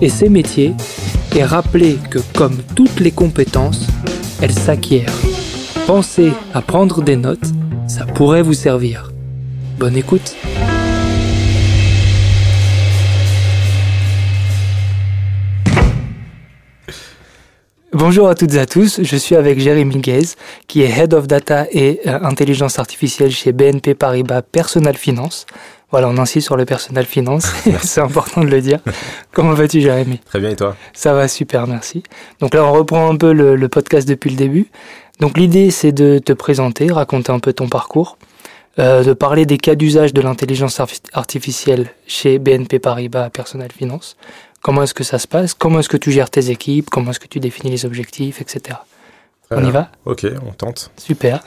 et ses métiers et rappeler que comme toutes les compétences, elles s'acquièrent. Pensez à prendre des notes, ça pourrait vous servir. Bonne écoute. Bonjour à toutes et à tous, je suis avec Jérémy Guez, qui est Head of Data et euh, Intelligence Artificielle chez BNP Paribas Personal Finance. Voilà, on insiste sur le Personal Finance, c'est important de le dire. Comment vas-tu Jérémy? Très bien, et toi? Ça va super, merci. Donc là, on reprend un peu le, le podcast depuis le début. Donc l'idée, c'est de te présenter, raconter un peu ton parcours, euh, de parler des cas d'usage de l'intelligence arti- artificielle chez BNP Paribas Personnel Finance. Comment est-ce que ça se passe? Comment est-ce que tu gères tes équipes? Comment est-ce que tu définis les objectifs, etc. On y va? Ok, on tente. Super.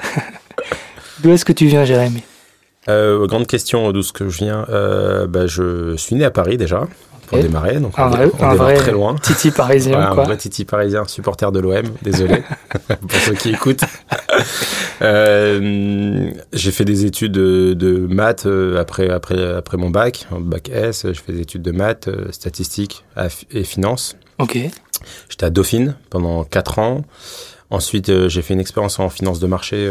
D'où est-ce que tu viens, Jérémy? Euh, grande question d'où ce que je viens. Euh, bah, je suis né à Paris déjà, pour démarrer, donc Un on, un démarre vrai très loin. Titi parisien, Voilà, un quoi. vrai titi parisien, supporter de l'OM, désolé pour ceux qui écoutent. Euh, j'ai fait des études de, de maths euh, après, après, après mon bac, bac S, je fais des études de maths, euh, statistiques et finance. Ok. J'étais à Dauphine pendant 4 ans. Ensuite, euh, j'ai fait une expérience en finance de marché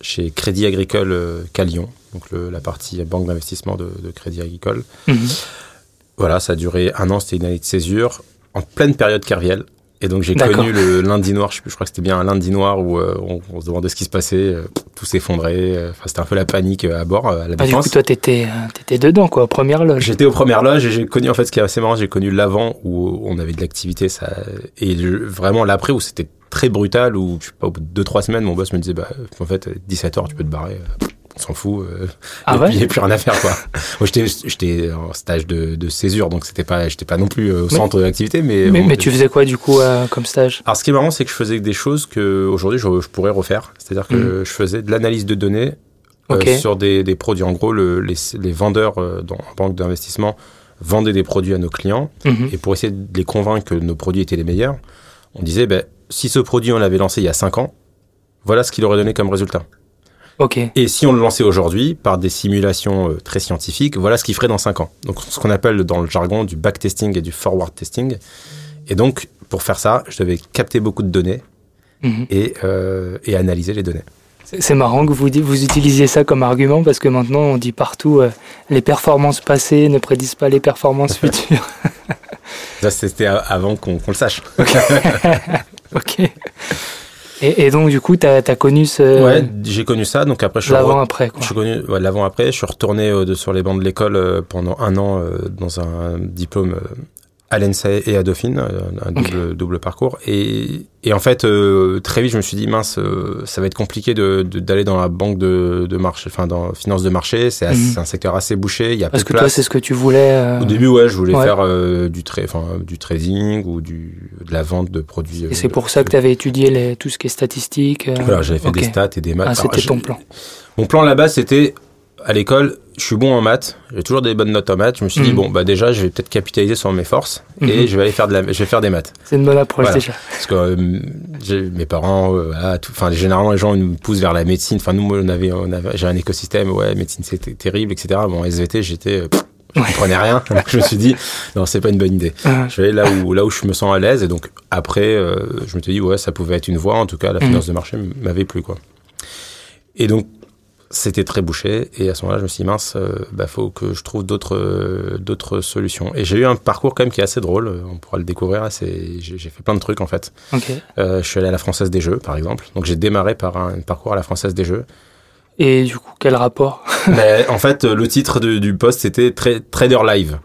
chez Crédit Agricole qu'à Lyon, donc le- la partie banque d'investissement de, de Crédit Agricole. Mhm. Voilà, ça a duré un an, c'était une année de césure, en pleine période Kerviel. Et donc j'ai connu le lundi noir, je, crois que c'était bien un lundi noir où euh, on, on se demandait ce qui se passait, euh, tout s'effondrait, euh, c'était un peu la panique à bord, à la Ah, du coup, toi, t'étais, t'étais dedans, quoi, aux premières loges. J'étais aux premières loges et j'ai connu en fait ce qui est assez marrant, j'ai connu l'avant où on avait de l'activité ça et vraiment l'après où c'était très brutal où je sais pas au bout de deux trois semaines mon boss me disait bah en fait 17h tu peux te barrer s'en fout euh, Ah ouais il y a plus rien à faire quoi. Moi j'étais en stage de, de césure donc c'était pas j'étais pas non plus euh, au centre d'activité mais mais, on- mais tu faisais quoi, du coup, euh, comme stage? Alors, ce qui est marrant, c'est que je faisais des choses que aujourd'hui je, je pourrais refaire. C'est-à-dire que je faisais de l'analyse de données euh, sur des, des produits. En gros, le- les, les vendeurs dans, en banque d'investissement vendaient des produits à nos clients. Mhm. Et pour essayer de les convaincre que nos produits étaient les meilleurs, on disait, ben, si ce produit, on l'avait lancé il y a 5 ans, voilà ce qu'il aurait donné comme résultat. Et si on le lançait aujourd'hui, par des simulations euh, très scientifiques, voilà ce qu'il ferait dans 5 ans. Donc, ce qu'on appelle dans le jargon du backtesting et du forward testing. Et donc, pour faire ça, je devais capter beaucoup de données Mhm. et, euh, et analyser les données. C'est marrant que vous, vous utilisiez ça comme argument parce que maintenant on dit partout euh, les performances passées ne prédisent pas les performances futures. Ça, c'était avant qu'on le sache. ok. Et, et donc du coup, tu as, connu ce ouais, j'ai connu ça. Donc après, je suis l'avant-après. quoi. Je suis connu ouais, l'avant après. Je suis retourné euh, de- sur les bancs de l'école euh, pendant un an euh, dans un diplôme euh, à l'ENSA et à Dauphine, euh, un double, double parcours. Et, et en fait, euh, très vite, je me suis dit mince, euh, ça va être compliqué de de- d'aller dans la banque de, de marché, enfin dans finance de marché. C'est Mhm. c'est un secteur assez bouché. Il y a Parce peu que de toi, c'est ce que tu voulais. euh, Au début, ouais, je voulais Ouais. faire du, tra enfin, du trading ou du, de la vente de produits. et c'est pour ça que tu avais étudié les, tout ce qui est statistique. Voilà, j'avais fait des stats et des maths. Ah, c'était ton plan. Mon plan là-bas, c'était à l'école, je suis bon en maths, j'ai toujours des bonnes notes en maths. Je me suis dit Mhm. bon, bah déjà, je vais peut-être capitaliser sur mes forces Mhm. et je vais aller faire de la, je vais faire des maths. C'est une bonne approche Voilà. déjà. Parce que euh, mes parents, euh, voilà, tout- enfin généralement les gens ils nous poussent vers la médecine. Enfin nous, on avait, on avait, j'ai un écosystème, ouais, médecine c'était terrible, etc. Bon, SVT, j'étais, euh, je comprenais rien. Donc, je me suis dit non, c'est pas une bonne idée. Ah, Je vais aller là où, là où je me sens à l'aise. Et donc, après, euh, je me suis dit, ouais, ça pouvait être une voie. En tout cas, la Mhm. finance de marché m'avait plu, quoi. Et donc, c'était très bouché et à ce moment-là je me suis dit mince euh, bah faut que je trouve d'autres euh, d'autres solutions. Et j'ai eu un parcours quand même qui est assez drôle euh, on pourra le découvrir c'est j'ai fait plein de trucs en fait. Ok. Euh, je suis allé à la française des jeux par exemple. Donc j'ai démarré par un parcours à la française des jeux. Et du coup, quel rapport? Mais en fait le titre de- du poste c'était Tra- trader live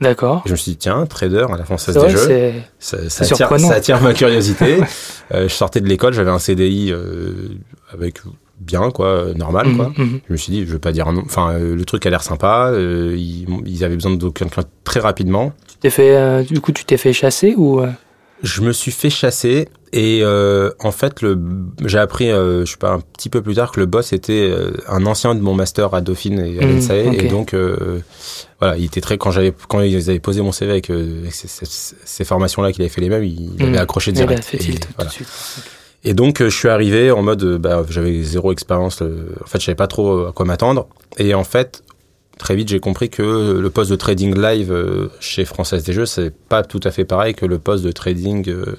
D'accord. je me suis dit tiens trader à la française C'est des jeux ça, ça attire, ça attire ma curiosité. Euh, je sortais de l'école, j'avais un CDI euh, avec bien, quoi, normal, quoi. Mhm, mhm. Je me suis dit, je vais pas dire non. Enfin, euh, le truc a l'air sympa. euh, ils, ils avaient besoin de quelqu'un très rapidement. Tu t'es fait, euh, du coup, tu t'es fait chasser ou euh, Je me suis fait chasser et euh, en fait, le, j'ai appris, euh, je sais pas, un petit peu plus tard que le boss était euh, un ancien de mon master à Dauphine et à l'ENSAE ok. et donc euh, voilà, il était très quand j'avais quand ils avaient posé mon CV avec, euh, avec ces, ces- ces formations-là qu'il avait fait les mêmes, il, il Mhm. avait accroché il a direct. fait Et tilt tout voilà. de suite Et donc, euh, je suis arrivé en mode, bah, j'avais zéro expérience. en fait, je savais pas trop à quoi m'attendre. Et en fait, très vite, j'ai compris que le poste de trading live euh, chez Française des Jeux, c'est pas tout à fait pareil que le poste de trading euh,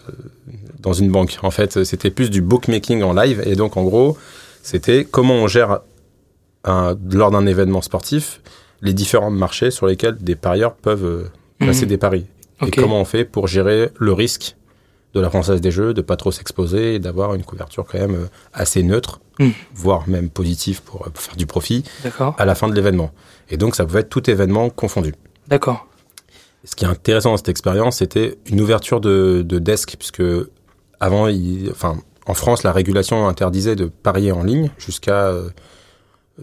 dans une banque. En fait, c'était plus du bookmaking en live. Et donc, en gros, c'était comment on gère un- lors d'un événement sportif les différents marchés sur lesquels des parieurs peuvent euh, placer Mhm. des paris. Et comment on fait pour gérer le risque de la Française des Jeux, de pas trop s'exposer et d'avoir une couverture quand même assez neutre, Mhm. voire même positive pour, pour faire du profit à la fin de l'événement. Et donc ça pouvait être tout événement confondu. D'accord. Ce qui est intéressant dans cette expérience, c'était une ouverture de, de desk, puisque avant, il- enfin, en France, la régulation interdisait de parier en ligne jusqu'à euh,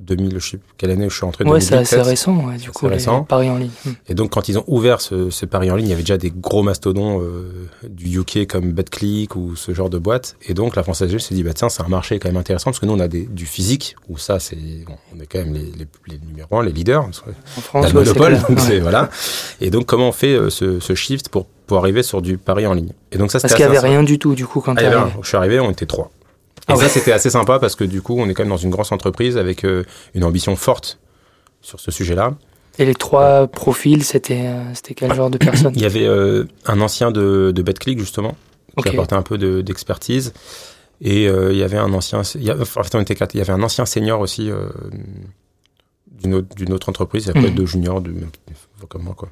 2000, je sais plus quelle année je suis rentré. Ouais, c'est 2008, assez récent, ouais, du coup, les récent. paris en ligne. Hmm. Et donc, quand ils ont ouvert ce, ce pari en ligne, il y avait déjà des gros mastodons euh, du UK comme BetClick ou ce genre de boîte. Et donc, la Française Jeux s'est dit, bah, tiens, c'est un marché quand même intéressant parce que nous, on a des, du physique où ça, c'est, bon, on est quand même les, les, les numéros un, les leaders. En France, le monopole, donc Ouais. voilà. Et donc, comment on fait euh, ce, ce shift pour, pour arriver sur du pari en ligne? Et donc, ça, Parce qu'il n'y avait rien du tout, du coup, quand ah, t'es il y avait arrivé. un. Je suis arrivé, on était trois. Et Ah ça, c'était assez sympa parce que du coup, on est quand même dans une grosse entreprise avec euh, une ambition forte sur ce sujet-là. Et les trois profils, c'était euh, c'était quel genre de personnes Il y avait euh, un ancien de, de BetClick, justement, qui apportait un peu de- d'expertise. et euh, il y avait un ancien. Il y a- enfin, en fait, on était quatre. Il y avait un ancien senior aussi d'une autre, autre entreprise. Il y avait Mhm. deux juniors, de, comme moi, quoi.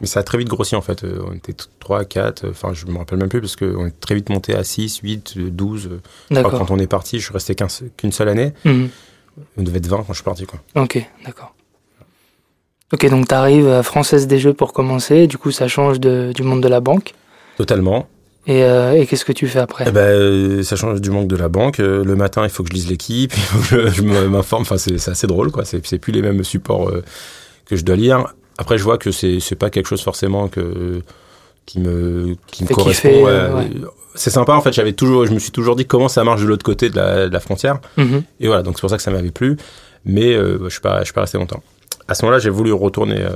Mais ça a très vite grossi, en fait. Euh, On était 3, 4. Enfin, je me rappelle même plus parce qu'on est très vite monté à 6, 8, euh, 12. euh, je crois que D'accord. quand on est parti, je suis resté qu'un- qu'une seule année. Mhm. On devait être 20 quand je suis parti, quoi. Ok, d'accord. Ok, donc tu arrives à Française des Jeux pour commencer, du coup ça change de- du monde de la banque. Totalement. Et, euh, et qu'est-ce que tu fais après? Eh ben, euh, ça change du manque de la banque. Euh, Le matin, il faut que je lise l'équipe, il faut que je, je me- m'informe. Enfin, c'est assez drôle, quoi. C'est plus les mêmes supports que je dois lire. Après, je vois que c'est pas quelque chose forcément que qui me qui me Fait correspond. euh, ouais. C'est sympa, en fait. J'avais toujours, je me suis toujours dit comment ça marche de l'autre côté de la, de la frontière. Mhm. Et voilà, donc c'est pour ça que ça m'avait plu. Mais euh, je suis pas, je suis pas resté longtemps. À ce moment-là, j'ai voulu retourner euh,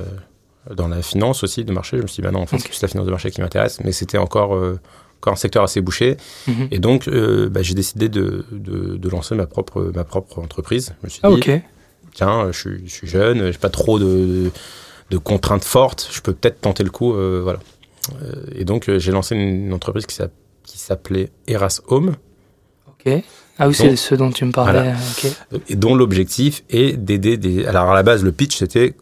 dans la finance aussi de marché. Je me suis dit, bah non, en fait, c'est plus la finance de marché qui m'intéresse. Mais c'était encore, euh, encore un secteur assez bouché. Mhm. Et donc, euh, bah, j'ai décidé de, de, de lancer ma propre, ma propre entreprise. Je me suis Ah dit, tiens, je suis, je suis jeune, j'ai pas trop de, de contraintes fortes, je peux peut-être tenter le coup. euh, voilà. Et donc, j'ai lancé une, une entreprise qui s'app- qui s'appelait Eras Home. Ok. Ah oui, c'est ce dont tu me parlais. voilà. et dont l'objectif est d'aider des. Alors à la base, le pitch c'était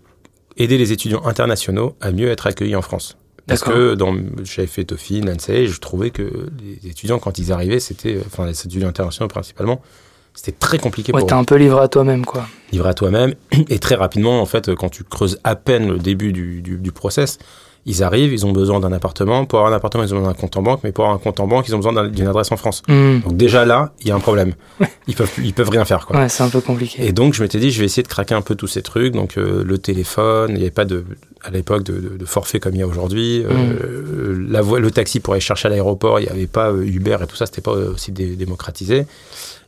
aider les étudiants internationaux à mieux être accueillis en France. Parce que dans, j'avais fait Dauphine, l'ANSEI, je trouvais que les étudiants quand ils arrivaient, c'était, enfin les étudiants internationaux principalement, c'était très compliqué Ouais, pour t'es un peu livré à toi-même, quoi. livrer à toi-même. Et très rapidement, en fait, quand tu creuses à peine le début du, du, du process, ils arrivent, ils ont besoin d'un appartement. Pour avoir un appartement, ils ont besoin d'un compte en banque. Mais pour avoir un compte en banque, ils ont besoin d'un- d'une adresse en France. Mhm. Donc déjà là, il y a un problème. Ils peuvent, ils peuvent rien faire, quoi. Ouais, c'est un peu compliqué. Et donc, je m'étais dit, je vais essayer de craquer un peu tous ces trucs. Donc, euh, le téléphone, il n'y avait pas de, à l'époque de, de- de forfait comme il y a aujourd'hui. Euh, la voie- le taxi pour aller chercher à l'aéroport, il n'y avait pas euh, Uber et tout ça, c'était pas aussi dé- démocratisé.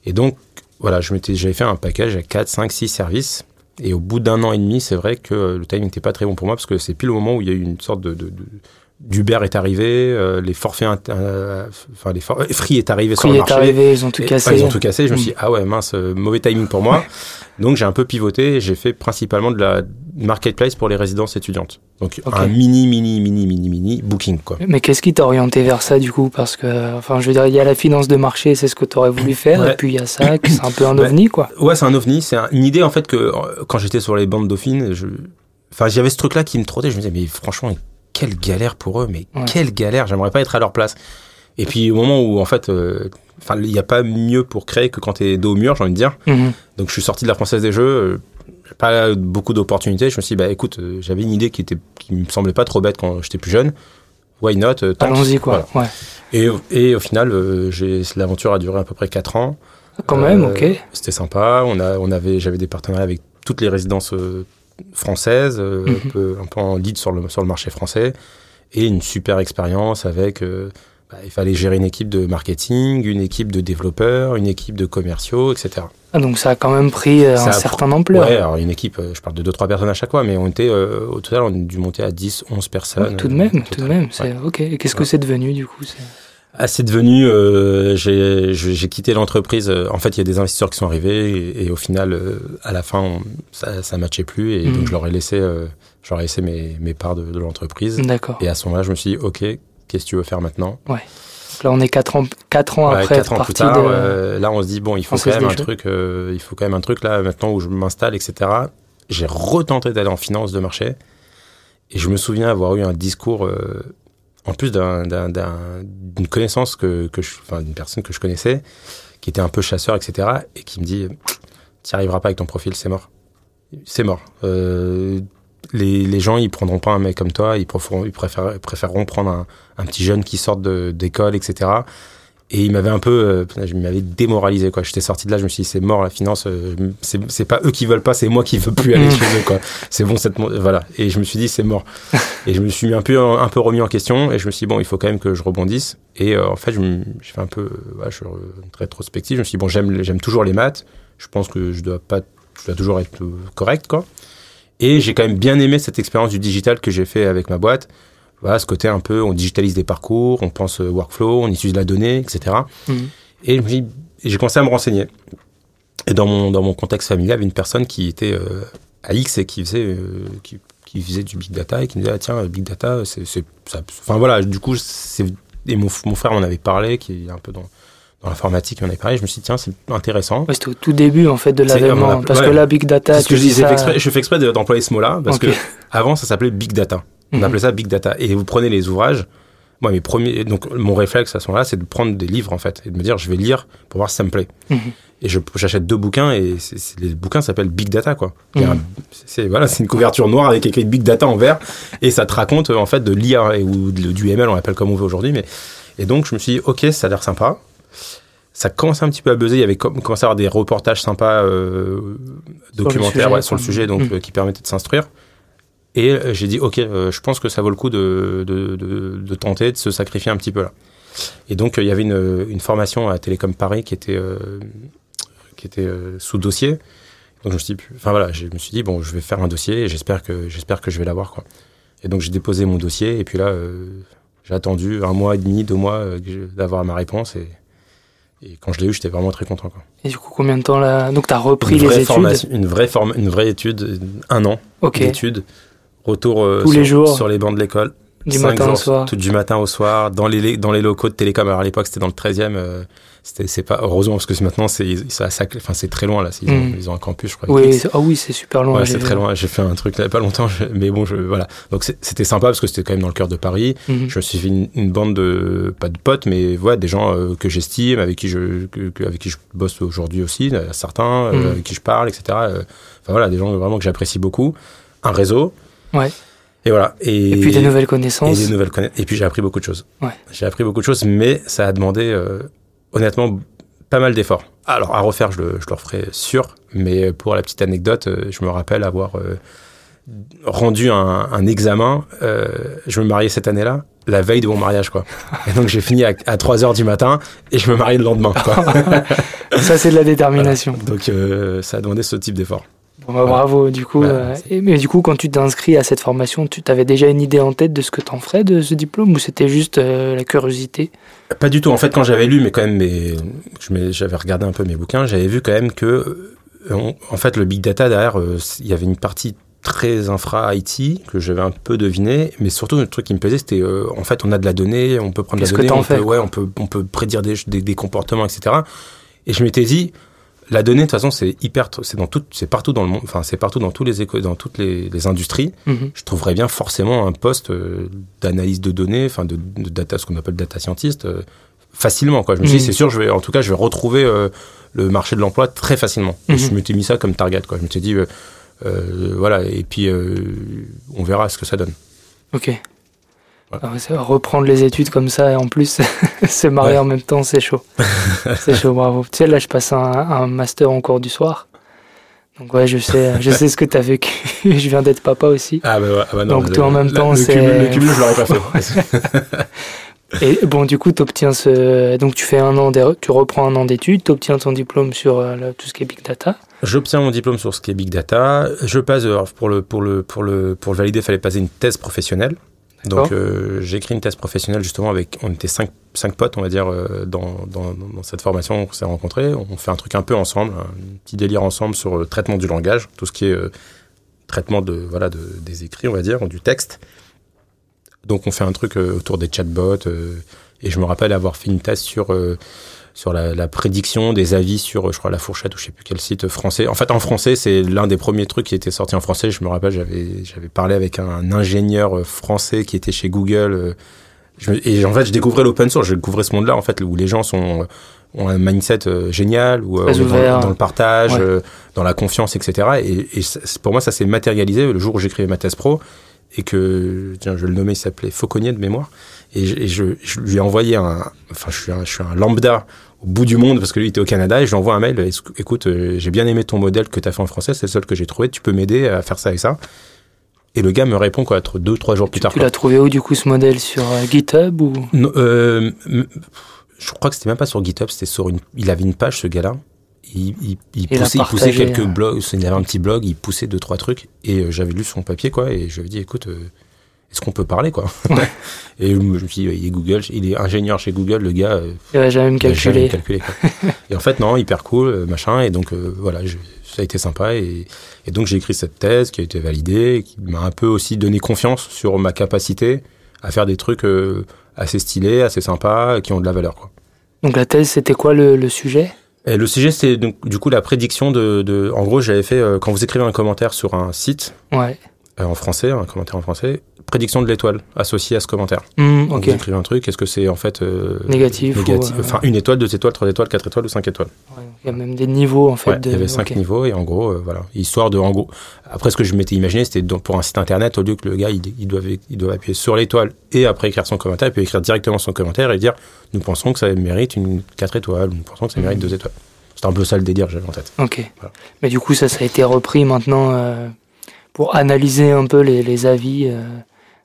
Et donc, voilà, je m'étais, j'avais fait un package à 4, 5, 6 services. Et au bout d'un an et demi, c'est vrai que le timing n'était pas très bon pour moi parce que c'est pile au moment où il y a eu une sorte de- D'Uber est arrivé, euh, les forfaits, euh, enfin les for- euh, Free est arrivé sur Free le est marché. arrivé, ils ont tout Et- cassé. ils ont tout cassé. Je me Mm. suis dit, ah ouais, mince, euh, mauvais timing pour moi. Donc j'ai un peu pivoté j'ai fait principalement de la marketplace pour les résidences étudiantes. Donc un mini, mini, mini, mini, mini booking, quoi. Mais qu'est-ce qui t'a orienté vers ça du coup? Parce que, enfin, je veux dire, il y a la finance de marché, c'est ce que tu aurais voulu faire, Ouais. et puis il y a ça, c'est un peu un Ouais. ovni, quoi. Ouais, c'est un ovni. C'est un- une idée, en fait, que euh, quand j'étais sur les bandes dauphines, je... enfin, j'avais ce truc-là qui me trottait. Je me disais, mais franchement, quelle galère pour eux, mais Ouais. quelle galère. J'aimerais pas être à leur place. Et puis, au moment où, en fait, euh, il n'y a pas mieux pour créer que quand t'es dos au mur, j'ai envie de dire. Mhm. Donc, je suis sorti de la Française des Jeux. euh, pas beaucoup d'opportunités. Je me suis dit, bah, écoute, euh, j'avais une idée qui était, qui me semblait pas trop bête quand j'étais plus jeune. Why not? Allons-y, quoi. Voilà. Ouais. Et, et au final, l'aventure a duré à peu près 4 ans. Quand même, ok. C'était sympa. On a, on avait, j'avais des partenariats avec toutes les résidences euh, françaises, euh, Mhm. un, peu, un peu en lead sur le, sur le marché français, et une super expérience avec. euh, bah, il fallait gérer une équipe de marketing, une équipe de développeurs, une équipe de commerciaux, etc. Ah, donc ça a quand même pris euh, un certain ampleur. Ouais, alors une équipe, je parle de 2-3 personnes à chaque fois, mais on était, au total, on a dû monter à 10, 11 personnes. Ouais, tout de même, tout de même. Ouais. Ok. Et qu'est-ce que c'est devenu du coup Ah, c'est devenu, euh, j'ai quitté l'entreprise. euh, En fait, il y a des investisseurs qui sont arrivés et, et au final, euh, à la fin, on- ça, ça matchait plus et donc je leur ai laissé, euh, je leur ai laissé mes, mes parts de, de l'entreprise. D'accord. Et à ce moment-là, je me suis dit, ok, qu'est-ce que tu veux faire maintenant? Donc là, on est 4 ans, quatre ans Ouais, après Quatre être ans parti plus tard, de. euh, là, on se dit bon, il faut quand même un Jeux. truc, euh, il faut quand même un truc là maintenant où je m'installe, etc. J'ai retenté d'aller en finance de marché et je me souviens avoir eu un discours. En plus d'un- d'un- d'un- d'une connaissance que, que je, enfin d'une personne que je connaissais, qui était un peu chasseur, etc., et qui me dit, tu arriveras pas avec ton profil, c'est mort. C'est mort. Euh, les, les gens, ils prendront pas un mec comme toi, ils, préféreront, ils prendre un, un petit jeune qui sort d'école, etc. Et il m'avait un peu, euh, je m'avais démoralisé, quoi. J'étais sorti de là, je me suis dit, c'est mort, la finance, euh, c'est pas eux qui veulent pas, c'est moi qui veux plus aller Mm. chez eux, quoi. C'est bon, cette, voilà. Et je me suis dit, c'est mort. Et je me suis un peu, un peu remis en question et je me suis dit, bon, il faut quand même que je rebondisse. Et euh, en fait, je me- fait un peu, euh, ouais, je suis rétrospective. Je me suis dit, bon, j'aime, j'aime toujours les maths. Je pense que je dois pas, je dois toujours être euh, correct, quoi. Et j'ai quand même bien aimé cette expérience du digital que j'ai fait avec ma boîte. Voilà, ce côté un peu, on digitalise des parcours, on pense euh, workflow, on utilise la donnée, etc. Mhm. Et j'ai commencé à me renseigner. Et dans mon, dans mon contexte familial, il y avait une personne qui était euh, à X et qui faisait, euh, qui, qui faisait du big data et qui me disait, ah, tiens, big data, c'est, c'est, ça- enfin voilà, du coup, c'est, et mon, mon frère m'en avait parlé, qui est un peu dans, dans l'informatique, il m'en avait parlé, je me suis dit, tiens, c'est intéressant. Ouais, C'était au tout début en fait de l'avènement. Parce ouais. que là, Big Data, C'est ce que je dis disais, ça- je fais exprès de- d'employer ce mot-là, parce Ok. que avant, ça s'appelait big data. On Mhm. appelait ça big data. Et vous prenez les ouvrages. Moi, mes premiers, donc mon réflexe à ce moment-là, c'est de prendre des livres en fait et de me dire, je vais lire pour voir si ça me plaît. Mhm. Et je, j'achète deux bouquins et les bouquins s'appellent Big Data quoi. Mhm. c'est voilà, c'est une couverture noire avec écrit Big Data en vert et ça te raconte euh, en fait de l'IA ou de- du ML, on l'appelle comme on veut aujourd'hui. Mais et donc je me suis dit, ok, ça a l'air sympa. Ça commence un petit peu à buzzer. Il y avait com- commencé à avoir des reportages sympas, euh, documentaires sujet, ouais, sur le sujet, donc euh, qui permettaient de s'instruire. Et euh, j'ai dit, ok, euh, je pense que ça vaut le coup de, de, de, de tenter, de se sacrifier un petit peu là. Et donc, euh, il y avait une, une formation à Télécom Paris qui était, euh, qui était sous dossier. Donc, je me suis dit, enfin voilà, je me suis dit, bon, je vais faire un dossier et j'espère que, j'espère que je vais l'avoir, quoi. Et donc, j'ai déposé mon dossier et puis là, j'ai attendu un mois et demi, deux mois euh, d'avoir ma réponse et, et quand je l'ai eu, j'étais vraiment très content, quoi. Et du coup, combien de temps là? Donc, t'as repris une les études? une vraie forme, une vraie étude, un an Ok. d'études, retour euh, Tous sur, les jours. sur les bancs de l'école, Du matin au soir. tout du matin au soir, dans les dans les locaux de Télécom. Alors à l'époque c'était dans le 13e, euh, c'était c'est pas heureusement parce que maintenant c'est ça, ça- enfin c'est très loin là, ils ont, Mm. ils ont un campus je crois. Oui, ah oui, c'est super loin. Ouais, c'est très loin. J'ai fait un truc là il y a pas longtemps, je- mais bon, je, voilà. Donc c'était sympa parce que c'était quand même dans le cœur de Paris. Mhm. Je me suis fait une, une bande de pas de potes, mais voilà, des gens euh, que j'estime, avec qui je que- avec qui je bosse aujourd'hui aussi, certains, euh, Mhm. avec qui je parle, etc. Enfin voilà, des gens vraiment que j'apprécie beaucoup. Un réseau. Ouais. Et voilà. Et, Et puis des nouvelles et connaissances. des nouvelles connaissances. Et puis j'ai appris beaucoup de choses. Ouais. J'ai appris beaucoup de choses, mais ça a demandé euh, honnêtement pas mal d'efforts. Alors à refaire, je le, je le referai sûr, mais pour la petite anecdote, euh, je me rappelle avoir euh, rendu un, un examen. euh, je me mariais cette année-là, la veille de mon mariage, quoi. Et donc j'ai fini à, à 3 heures du matin et je me mariais le lendemain, quoi. Ça, c'est de la détermination. donc euh, ça a demandé ce type d'effort. Bon, bah, bravo, du coup. Bah, euh, et- mais du coup, quand tu t'es à cette formation, tu avais déjà une idée en tête de ce que t'en ferais de ce diplôme ou c'était juste euh, la curiosité? Pas du tout. En fait, quand j'avais lu, mais quand même, mes, j'avais regardé un peu mes bouquins, j'avais vu quand même que, euh, on- en fait, le big data derrière, euh, il y avait une partie très infra IT que j'avais un peu deviné, mais surtout le truc qui me plaisait, c'était, euh, en fait, on a de la donnée, on peut prendre de la donnée, on peut, ouais, on peut, on peut prédire des, des, des comportements, etc. Et je m'étais dit, la donnée, de toute façon, c'est hyper, c'est dans tout, c'est partout dans le monde, enfin, c'est partout dans tous les éco, dans toutes les, les industries Mhm. je trouverais bien forcément un poste euh, d'analyse de données, enfin de, de data, ce qu'on appelle data scientist, euh, facilement. Quoi. Je me suis dit, Mhm. c'est sûr, je vais, en tout cas, je vais retrouver euh, le marché de l'emploi très facilement. Et Mhm. je m'étais mis ça comme target. Quoi. Je m'étais dit, voilà, et puis euh, on verra ce que ça donne. Ok. Ouais. Ah reprendre les études comme ça et en plus se marier Ouais. en même temps, c'est chaud. c'est chaud, bravo. Tu sais, là, je passe un, un master en cours du soir. Donc ouais, je sais, je sais ce que t'as vécu. je viens d'être papa aussi. Ah bah, ouais, ah bah non, Donc, toi, en même la- temps, c'est- le cumul, je l'aurais pas fait. Et bon, du coup, t'obtiens ce, donc tu fais un an, d'é- tu reprends un an d'études, t'obtiens ton diplôme sur euh, tout ce qui est big data. J'obtiens mon diplôme sur ce qui est big data. Je passe alors, pour le pour le pour le pour le valider, il fallait passer une thèse professionnelle. Donc euh, j'ai écrit une thèse professionnelle justement avec on était cinq cinq potes on va dire euh, dans dans, dans cette formation qu'on s'est rencontrés. On fait un truc un peu ensemble, un petit délire ensemble sur le traitement du langage, tout ce qui est euh, traitement de voilà de, des écrits on va dire du texte. Donc on fait un truc euh, autour des chatbots euh, et je me rappelle avoir fait une thèse sur euh, sur la, la prédiction des avis sur, je crois, la fourchette ou je sais plus quel site français. En fait, en français, c'est l'un des premiers trucs qui était sorti en français. Je me rappelle, j'avais, j'avais parlé avec un ingénieur euh, français qui était chez Google. euh, je et en fait, je découvrais l'open source. Je découvrais ce monde-là, en fait, où les gens sont, euh, ont un mindset euh, génial, où euh, dans, dans le partage, Ouais. euh, dans la confiance, etc. Et, et pour moi, ça s'est matérialisé le jour où j'écrivais ma thèse pro et que, tiens, je le nommer, il s'appelait Fauconnier de mémoire. Et, je, et je- je lui ai envoyé un, enfin, je suis un, je suis un lambda au bout du monde parce que lui il était au Canada et je lui envoie un mail. Écoute, euh, j'ai bien aimé ton modèle que tu as fait en français, c'est le seul que j'ai trouvé. Tu peux m'aider à faire ça et ça. Et le gars me répond quoi, deux trois jours plus tard. Tu l'as trouvé où du coup ce modèle sur euh, GitHub ou? Non, euh, je crois que c'était même pas sur GitHub, c'était sur une. Il avait une page ce gars-là. Il, poussait, il poussait quelques euh. blogs. Il avait un petit blog, il poussait deux trois trucs et euh, j'avais lu son papier quoi et je lui ai dit écoute. euh, est-ce qu'on peut parler quoi? Et je me suis dit, il est Google, il est ingénieur chez Google, le gars. euh, Il va jamais me jamais calculer. quoi. et en fait, non, hyper cool, euh, machin. Et donc, euh, voilà, je- ça a été sympa. Et, et donc, j'ai écrit cette thèse qui a été validée, qui m'a un peu aussi donné confiance sur ma capacité à faire des trucs euh, assez stylés, assez sympas, qui ont de la valeur. Quoi. Donc la thèse, c'était quoi le, le sujet? Le sujet, c'est du coup la prédiction de. de en gros, j'avais fait, euh, quand vous écrivez un commentaire sur un site, Ouais. Euh, en français, un commentaire en français, prédiction de l'étoile associée à ce commentaire. Hmm, Quand ok. vous écrivez un truc, est-ce que c'est en fait euh, Négatif euh, Enfin, une étoile, deux étoiles, trois étoiles, quatre étoiles ou cinq étoiles. Ouais, Il y a même des niveaux en fait. Ouais, de... il y avait cinq niveaux et en gros, euh, voilà, histoire de, en gros, après ce que je m'étais imaginé, c'était pour un site internet, au lieu que le gars, il, il doit, il doit appuyer sur l'étoile et après écrire son commentaire, il peut écrire directement son commentaire et dire, nous pensons que ça mérite une 4 étoiles, nous pensons que ça mérite Mhm. 2 étoiles. C'était un peu ça le délire que j'avais en tête. Ok. Voilà. Mais du coup, ça, ça a été repris maintenant euh, pour analyser un peu les, les avis euh,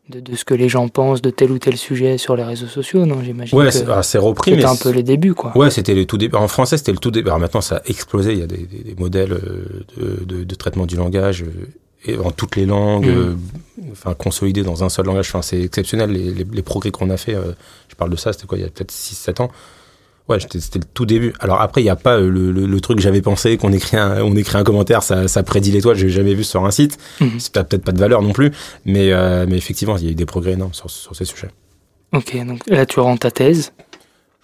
de, de ce que les gens pensent de tel ou tel sujet sur les réseaux sociaux, non J'imagine Ouais, que c'est ah, c'est repris, c'était un peu les débuts, quoi. Ouais, c'était le tout début. En français, c'était le tout début. Alors maintenant, ça a explosé. Il y a des, des- des modèles euh, de, de- de traitement du langage euh, et en toutes les langues, euh, enfin consolidés dans un seul langage. Enfin, c'est exceptionnel les, les- les progrès qu'on a fait. euh, je parle de ça, c'était quoi Il y a peut-être 6-7 ans. Ouais, c'était le tout début. Alors après, il n'y a pas euh, le, le- le truc que j'avais pensé qu'on écrit un, on écrit un commentaire, ça, ça prédit l'étoile. J'ai jamais vu sur un site. Mhm. C'est peut-être pas de valeur non plus, mais, euh, mais effectivement, il y a eu des progrès énormes sur, sur ces sujets. Ok, donc là, tu rends ta thèse.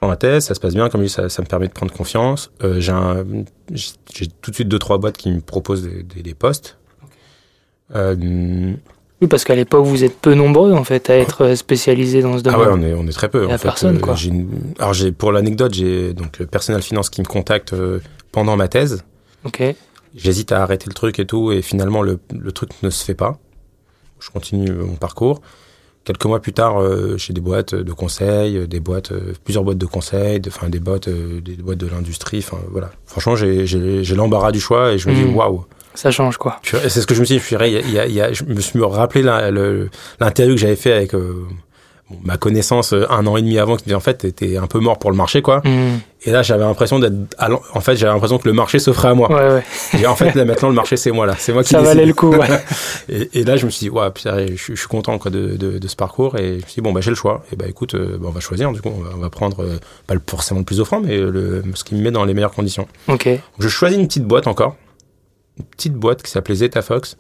dans la thèse, ça se passe bien, comme je dis, ça, ça me permet de prendre confiance. Euh, j'ai, tout de suite deux trois boîtes qui me proposent des, des- des postes. Euh, Oui, parce qu'à l'époque, vous êtes peu nombreux, en fait, à être euh, spécialisés dans ce ah domaine. ouais, on est, on est très peu. En fait. personne, Euh, quoi. alors j'ai, pour l'anecdote, j'ai donc euh, Personnel Finance qui me contacte euh, pendant ma thèse. Ok. J'hésite à arrêter le truc et tout, et finalement le, le truc ne se fait pas. Je continue mon parcours. Quelques mois plus tard, euh, j'ai des boîtes de conseil, euh, des boîtes, euh, plusieurs boîtes de conseil, de- des boîtes, euh, des boîtes de l'industrie. Enfin voilà. Franchement, j'ai, j'ai, j'ai l'embarras du choix et je me dis Mhm. waouh. Ça change, quoi. C'est ce que je me suis dit. Je, suis, il y a- il y a- il y a- je me suis rappelé l'interview que j'avais fait avec euh, ma connaissance euh, un an et demi avant qui me disait en fait t'étais un peu mort pour le marché quoi. Hmm. Et là j'avais l'impression d'être, en fait j'avais l'impression que le marché s'offrait à moi. Ouais, ouais. Et en fait là maintenant le marché c'est moi là, c'est moi qui Ça décide. valait le coup, ouais. Et, et là, je me suis dit, ouais, je, suis- je suis content quoi, de, de, de ce parcours. Et je me suis dit, bon, bah, j'ai le choix. Et bah, écoute, euh, bah, on va choisir. Du coup, on va, on va prendre euh, pas le, forcément le plus offrant, mais le, ce qui me met dans les meilleures conditions. Ok, je choisis une petite boîte encore. Une petite boîte qui s'appelait Zeta Fox.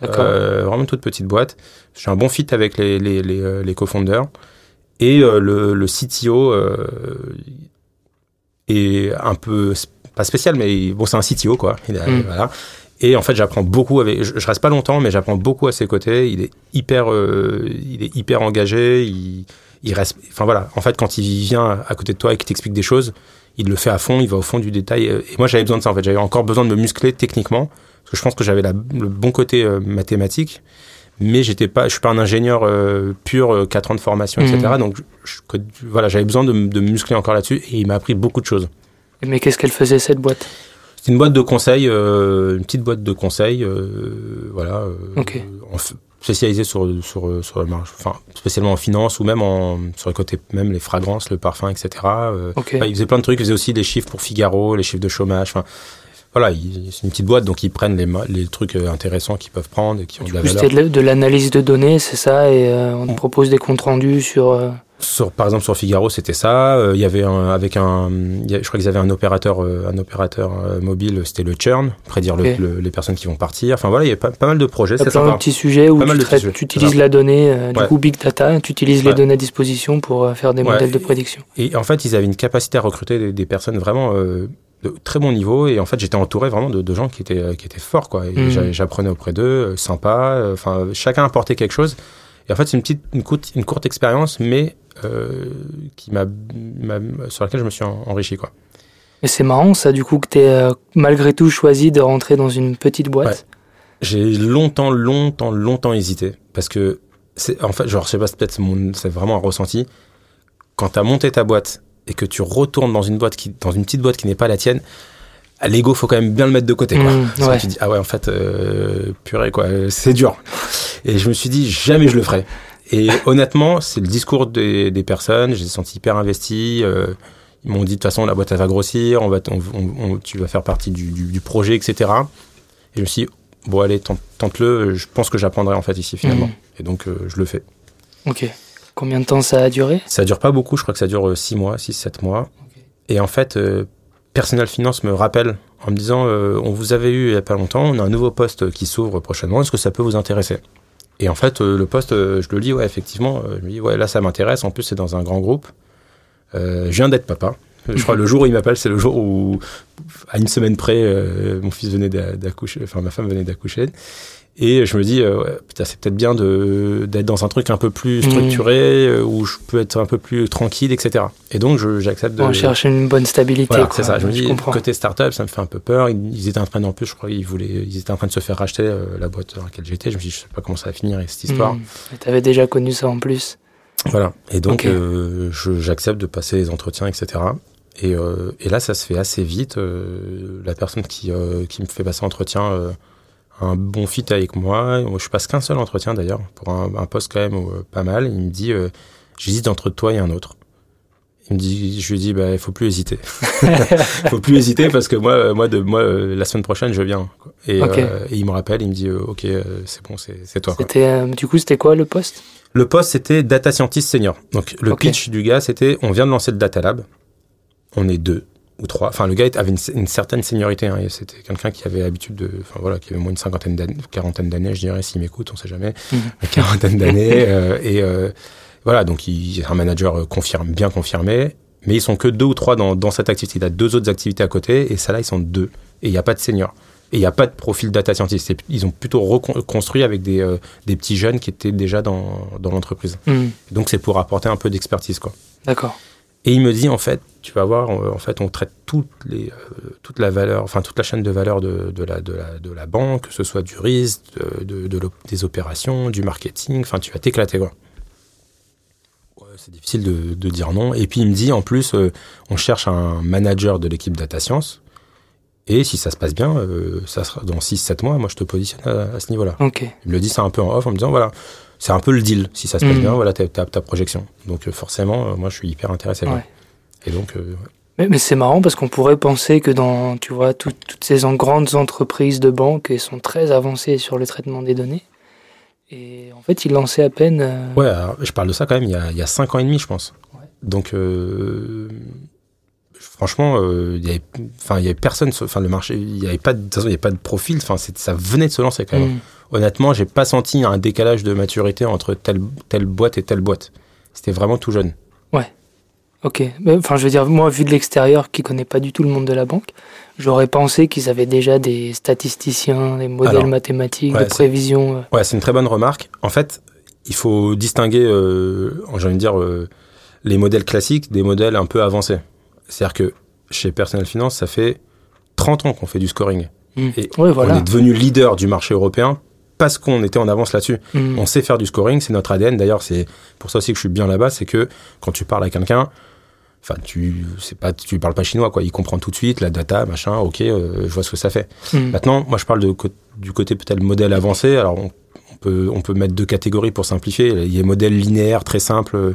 d'accord. Euh, vraiment toute petite boîte. J'ai un bon fit avec les, les, les, euh, les. Et euh, le, le CTO euh, est un peu, pas spécial, mais bon, c'est un CTO, quoi. Il a- Mm. voilà. Et en fait, j'apprends beaucoup avec. Je, je reste pas longtemps, mais j'apprends beaucoup à ses côtés. Il est hyper, il est hyper engagé. Il, il reste. Enfin voilà. En fait, quand il vient à côté de toi et qu'il t'explique des choses, il le fait à fond. Il va au fond du détail. Et moi, j'avais besoin de ça. En fait, j'avais encore besoin de me muscler techniquement parce que je pense que j'avais le bon côté euh, mathématique, mais j'étais pas. Je suis pas un ingénieur euh, pur, euh, quatre ans de formation, etc. Mhm. Donc je- voilà, j'avais besoin de, me- de me muscler encore là-dessus. Et il m'a appris beaucoup de choses. Mais qu'est-ce qu'elle faisait cette boîte? C'est une boîte de conseil, euh, une petite boîte de conseil, euh, voilà, euh, Ok. en spécialisée sur sur sur le marché, enfin spécialement en finance ou même en sur le côté même les fragrances, le parfum, etc. euh, Ok. enfin, il faisait plein de trucs, il faisait aussi les chiffres pour Figaro, les chiffres de chômage, enfin voilà, il- c'est une petite boîte donc ils prennent les les trucs euh, intéressants qu'ils peuvent prendre et qui ont Du de la coup, valeur. c'était de, de l'analyse de données, c'est ça, et euh, on te propose des comptes rendus sur. Sur, par exemple sur Figaro, c'était ça. Euh, Il y avait un, avec un, il y a- je crois qu'ils avaient un opérateur, euh, un opérateur euh, mobile, c'était le churn, prédire le- Ok. le- les personnes qui vont partir. Enfin voilà, il y a pas, pas mal de projets, c'est plein de petits sujets où tu, traites- utilises la donnée, du Ouais. coup Big Data, tu utilises les données à disposition pour faire des Ouais. modèles de prédiction. Et en fait, ils avaient une capacité à recruter des, des personnes vraiment euh, de très bon niveau. Et en fait, j'étais entouré vraiment de, de gens qui étaient, qui étaient forts, quoi. J'a- j'apprenais auprès d'eux, sympa. Enfin, chacun apportait quelque chose. Et en fait, c'est une petite, une courte, une courte expérience, mais qui m'a, sur laquelle je me suis en- enrichi, quoi. Et c'est marrant ça, du coup, que tu aies malgré tout choisi de rentrer dans une petite boîte. J'ai longtemps, longtemps, longtemps hésité parce que c'est en fait, genre, je sais pas, c'est peut-être c'est vraiment un ressenti. Quand t'as monté ta boîte et que tu retournes dans une boîte qui, dans une petite boîte qui n'est pas la tienne, l'ego, faut quand même bien le mettre de côté, quoi. Mmh, Parce que ouais. tu dis, ah ouais, en fait, euh, purée, quoi, euh, c'est dur. Et je me suis dit, jamais je le ferai. Et honnêtement, c'est le discours des, des personnes, j'ai senti hyper investi. euh, ils m'ont dit, de toute façon, la boîte, elle va grossir, on va, on- on- tu vas faire partie du, du- du projet, etc. Et je me suis dit, bon, allez, tente- tente-le, je pense que j'apprendrai, en fait, ici, finalement. Mhm. Et donc, euh, je le fais. Ok. Combien de temps ça a duré? Ça dure pas beaucoup, je crois que ça dure 6 mois, 6-7 mois. Et en fait, euh, Personnel Finance me rappelle en me disant euh, on vous avait eu il y a pas longtemps, on a un nouveau poste qui s'ouvre prochainement, est-ce que ça peut vous intéresser? Et en fait, euh, le poste, euh, je le lis, ouais, effectivement, euh, je me dis ouais, là ça m'intéresse, en plus c'est dans un grand groupe. Euh, je viens d'être papa. Je crois le jour où il m'appelle, c'est le jour où, à une semaine près, euh, mon fils venait d'a- d'accoucher, enfin ma femme venait d'accoucher. Et je me dis, euh, ouais, putain, c'est peut-être bien de d'être dans un truc un peu plus Mmh. structuré, euh, où je peux être un peu plus tranquille, etc. Et donc, j'accepte de. On cherche une bonne stabilité. Voilà, c'est ça. Je me dis, côté startup, ça me fait un peu peur. Ils, ils étaient en train, en plus, je crois, ils voulaient, ils étaient en train de se faire racheter euh, la boîte dans laquelle j'étais. Je me dis, je sais pas comment ça va finir avec cette histoire. Mmh. Et T'avais déjà connu ça en plus. Voilà. Et donc, euh, j'accepte de passer les entretiens, etc. Et, et là, ça se fait assez vite. la personne qui, qui me fait passer l'entretien un bon fit avec moi. Je passe qu'un seul entretien d'ailleurs, pour un, un poste quand même euh, pas mal. Il me dit, euh, j'hésite entre toi et un autre. Il me dit, je lui dis, bah, il faut plus hésiter. faut plus hésiter parce que moi, euh, moi, de, moi, euh, la semaine prochaine, je viens. quoi. Et, euh, il me rappelle, il me dit, euh, ok, c'est bon, c'est c'est toi. quoi. C'était, du coup, c'était quoi le poste? Le poste, c'était Data Scientist Senior. Donc, le pitch du gars, c'était on vient de lancer le Data Lab. On est deux ou trois. Enfin, le gars avait une, une certaine seniorité. Hein, c'était quelqu'un qui avait l'habitude de. Enfin, voilà, qui avait moins une cinquantaine d'années, quarantaine d'années, je dirais, s'il m'écoute, on sait jamais. Mhm. Une quarantaine d'années. euh, et euh, voilà, donc, il est un manager euh, confirme, bien confirmé. Mais ils sont que deux ou trois dans, dans cette activité. Il a deux autres activités à côté. Et ça, là, ils sont deux. Et il n'y a pas de senior. Et il n'y a pas de profil data scientist. Ils ont plutôt reconstruit avec des, euh, des petits jeunes qui étaient déjà dans, dans l'entreprise. Mmh. Donc c'est pour apporter un peu d'expertise quoi. D'accord. Et il me dit en fait, tu vas voir, euh, en fait on traite toutes les, euh, toute la valeur, enfin toute la chaîne de valeur de, de la, de, la, de la banque, que ce soit du risque, des opérations, du marketing, enfin tu vas t'éclater quoi. Ouais, c'est difficile de, dire non. Et puis il me dit en plus, euh, on cherche un manager de l'équipe data science. Et si ça se passe bien, euh, ça sera dans 6-7 mois, moi je te positionne à, à ce niveau-là. Ok. Il me le dit ça un peu en off en me disant voilà, c'est un peu le deal. Si ça se passe Mhm. bien, voilà, t'as ta projection. Donc euh, forcément, euh, moi, je suis hyper intéressé. Ouais. Et donc, euh, Mais, mais c'est marrant parce qu'on pourrait penser que dans, tu vois, tout- toutes ces en- grandes entreprises de banque elles sont très avancées sur le traitement des données. Et en fait, ils lançaient à peine. euh, ouais, alors, je parle de ça quand même il y a, il y a cinq ans et demi, je pense. Ouais. Donc, euh, franchement, euh, il y avait, enfin, il y avait personne, enfin, le marché, il y avait pas, de, de toute façon, il y avait pas de profil. Enfin, c'est- ça venait de se lancer quand même. mm. Honnêtement, j'ai pas senti un décalage de maturité entre telle, telle boîte et telle boîte. C'était vraiment tout jeune. Ok. Mais, Enfin, je veux dire, moi, vu de l'extérieur, qui connaît pas du tout le monde de la banque, j'aurais pensé qu'ils avaient déjà des statisticiens, des modèles Alors, mathématiques, ouais, de c'est- prévision. euh. Ouais, c'est une très bonne remarque. En fait, il faut distinguer, euh, j'ai envie de dire, euh, les modèles classiques des modèles un peu avancés. C'est-à-dire que chez Personal Finance, ça fait 30 ans qu'on fait du scoring. Mm. Et voilà. On est devenu leader du marché européen parce qu'on était en avance là-dessus. Mm. On sait faire du scoring, c'est notre ADN. D'ailleurs, c'est pour ça aussi que je suis bien là-bas, c'est que quand tu parles à quelqu'un, enfin, tu c'est pas, tu parles pas chinois, quoi. Il comprend tout de suite la data, machin. Ok, euh, je vois ce que ça fait. Mm. Maintenant, moi, je parle de, du côté peut-être modèle avancé. Alors, on, on peut, on peut mettre deux catégories pour simplifier. Il y a modèle linéaire très simple.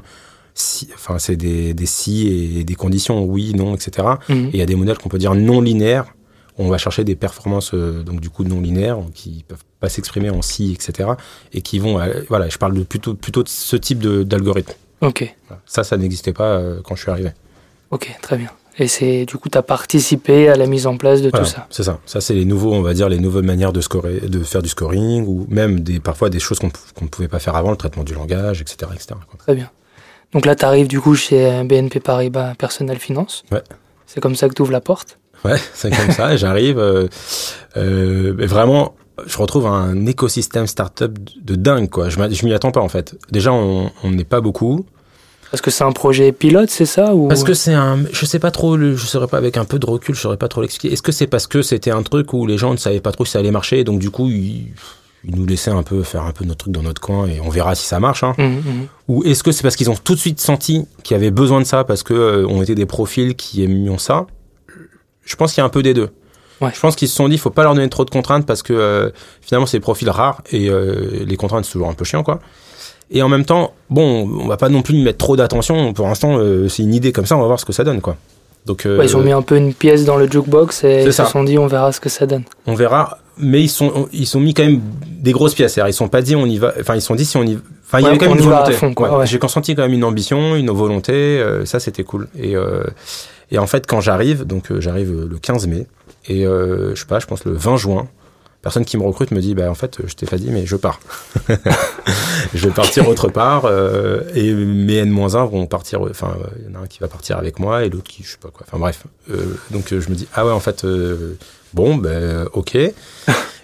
Si, enfin, c'est des, des si et des conditions, oui, non, etc. Mm. Et il y a des modèles qu'on peut dire non linéaires. où On va chercher des performances, euh, donc du coup non linéaires, qui peuvent pas s'exprimer en si, etc. Et qui vont, euh, voilà, je parle de plutôt, plutôt de ce type d'algorithme. Ok. Ça, ça n'existait pas euh, quand je suis arrivé. Ok, très bien. Et c'est du coup, tu as participé à la mise en place de Voilà, tout ça. C'est ça. Ça, c'est les nouveaux, on va dire, les nouvelles manières de scorer, de faire du scoring, ou même des, parfois des choses qu'on ne pouvait pas faire avant, le traitement du langage, etc. etc. Très bien. Donc là, tu arrives du coup chez euh, BNP Paribas Personnel Finance. Ouais. C'est comme ça que tu ouvres la porte? Ouais, c'est comme ça. J'arrive, euh, euh, mais vraiment, je retrouve un écosystème startup de dingue, quoi. Je m'y attends pas, en fait. Déjà, on n'est pas beaucoup. Parce que c'est un projet pilote, c'est ça ou... Parce que c'est un, je sais pas trop, je saurais pas avec un peu de recul, je saurais pas trop l'expliquer. Est-ce que c'est parce que c'était un truc où les gens ne savaient pas trop si ça allait marcher, et donc du coup ils, ils nous laissaient un peu faire un peu notre truc dans notre coin et on verra si ça marche. Hein. Mhm, mhm. Ou est-ce que c'est parce qu'ils ont tout de suite senti qu'il y avait besoin de ça parce que euh, on était des profils qui aimions ça? Je pense qu'il y a un peu des deux. Ouais. Je pense qu'ils se sont dit, il faut pas leur donner trop de contraintes parce que euh, finalement c'est des profils rares et euh, les contraintes c'est toujours un peu chiant quoi. Et en même temps, bon, on va pas non plus mettre trop d'attention. Pour l'instant, c'est une idée comme ça, on va voir ce que ça donne quoi. Donc euh, Ouais, ils ont mis un peu une pièce dans le jukebox et ils ça. se sont dit on verra ce que ça donne. on verra. Mais ils sont, ils sont mis quand même des grosses pièces. C'est-à-dire, Ils sont pas dit on y va. Enfin, ils sont dit si on y. Enfin, il y avait quand même une volonté. Ouais. J'ai consenti quand même une ambition, une volonté. euh, ça, c'était cool. Et euh, et en fait, quand j'arrive, donc euh, j'arrive le 15 mai et euh, je sais pas, je pense le 20 juin. Personne qui me recrute me dit bah en fait je t'ai pas dit mais je pars. je vais partir autre part euh, et mes N-1 vont partir enfin il y en a un qui va partir avec moi et l'autre qui je sais pas quoi. Enfin bref. Euh, donc euh, je me dis ah ouais en fait bon ben OK.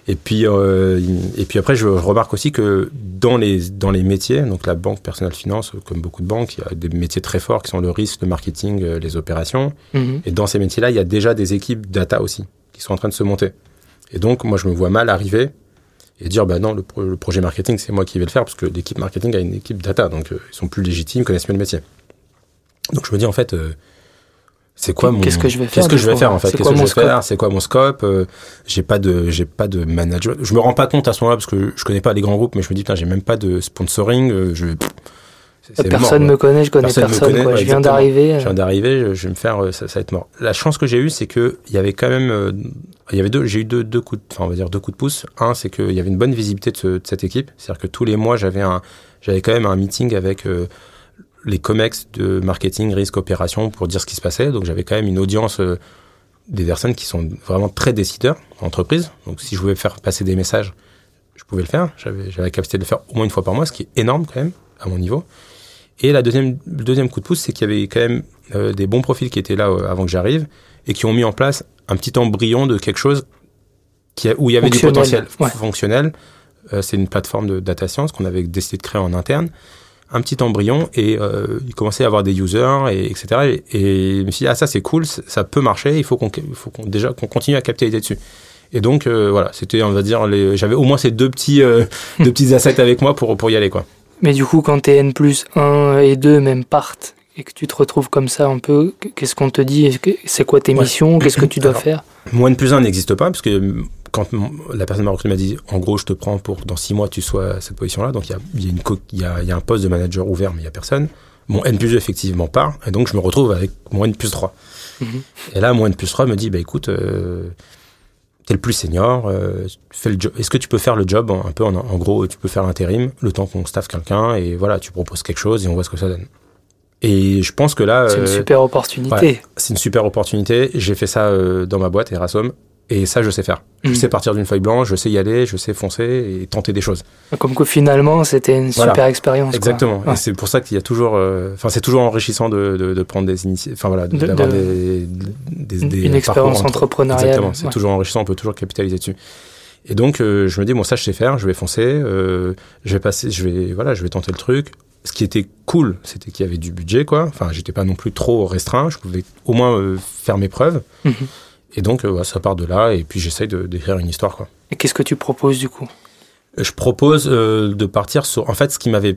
Et puis, euh, et puis après, je remarque aussi que dans les, dans les métiers, donc la banque personnelle finance, comme beaucoup de banques, il y a des métiers très forts qui sont le risque, le marketing, les opérations. Mhm. Et dans ces métiers-là, il y a déjà des équipes data aussi qui sont en train de se monter. Et donc, moi, je me vois mal arriver et dire, bah non, le, pro- le projet marketing, c'est moi qui vais le faire parce que l'équipe marketing a une équipe data, donc euh, ils sont plus légitimes, connaissent mieux le métier. Donc, je me dis, en fait, euh, c'est quoi mon. Qu'est-ce que je vais faire, Qu'est-ce que je vais faire, en ouais. fait Qu'est-ce que je vais scope faire C'est quoi mon scope? Euh, J'ai pas de, j'ai pas de management. Je me rends pas compte à ce moment-là parce que je connais pas les grands groupes, mais je me dis, putain, j'ai même pas de sponsoring. euh, Je, Personne mort, me connaît, je connais Personne personne. me connaît, quoi. ouais, je viens d'arriver. je euh, viens d'arriver, je, je vais me faire, euh, ça, ça va être mort. La chance que j'ai eue, c'est que il y avait quand même, euh, il y avait deux, j'ai eu deux, deux coups, de, enfin on va dire deux coups de pouce. Un, c'est qu'il y avait une bonne visibilité de, ce- de cette équipe, c'est-à-dire que tous les mois j'avais un, j'avais quand même un meeting avec euh, les comex de marketing, risque, opération pour dire ce qui se passait. Donc j'avais quand même une audience euh, des personnes qui sont vraiment très décideurs en entreprise. Donc si je voulais faire passer des messages, je pouvais le faire. J'avais la capacité de le faire au moins une fois par mois, ce qui est énorme quand même à mon niveau. Et la deuxième, le deuxième coup de pouce, c'est qu'il y avait quand même euh, des bons profils qui étaient là euh, avant que j'arrive et qui ont mis en place un petit embryon de quelque chose qui a- où il y avait du potentiel ouais. fonctionnel. Euh, c'est une plateforme de data science qu'on avait décidé de créer en interne. Un petit embryon et euh, il commençait à avoir des users et etc. Et, et je me suis dit ah ça c'est cool, ça peut marcher. Il faut qu'on faut qu'on déjà qu'on continue à capitaliser dessus. Et donc euh, voilà, c'était on va dire j'avais au moins ces deux petits euh, deux petits assets avec moi pour pour y aller quoi. Mais du coup, quand tes N plus 1 et 2 même partent et que tu te retrouves comme ça un peu, qu'est-ce qu'on te dit? C'est quoi tes Ouais. missions? Qu'est-ce que tu dois Alors, faire? Moins de plus 1 n'existe pas, parce que quand la personne m'a m'a dit, en gros, je te prends pour dans six mois, tu sois à cette position-là. Donc, il y a, y, y, a, y a un poste de manager ouvert, mais il n'y a personne. Mon N plus 2, effectivement, part. Et donc, je me retrouve avec mon N plus 3. Mm-hmm. Et là, mon N plus 3 me dit, bah, écoute, euh, t'es le plus senior, euh, fais le job. Est-ce que tu peux faire le job un peu en, en gros, tu peux faire l'intérim, le temps qu'on staffe quelqu'un, et voilà, tu proposes quelque chose et on voit ce que ça donne. Et je pense que là. C'est une euh, super opportunité. c'est une super opportunité. J'ai fait ça euh, dans ma boîte, Erasom. Et ça, je sais faire. Je Mhm. sais partir d'une feuille blanche, je sais y aller, je sais foncer et tenter des choses. Comme que finalement, c'était une Voilà. super expérience. quoi. Exactement. Ouais. Et c'est pour ça qu'il y a toujours. euh, Enfin, c'est toujours enrichissant de, de, de prendre des initiatives. Enfin, voilà, d'avoir de- des, des, Une- des une expérience entre- entrepreneuriale, Exactement. C'est ouais. toujours enrichissant, on peut toujours capitaliser dessus. Et donc, euh, je me dis, bon, ça, je sais faire, je vais foncer, euh, je vais passer, je vais, voilà, je vais tenter le truc. Ce qui était cool, c'était qu'il y avait du budget, quoi. Enfin, j'étais pas non plus trop restreint, je pouvais au moins faire mes preuves. Mhm. Et donc, euh, ouais, ça part de là, et puis j'essaye de- d'écrire une histoire, quoi. Et qu'est-ce que tu proposes du coup? Je propose euh, de partir sur. En fait, ce qui m'avait,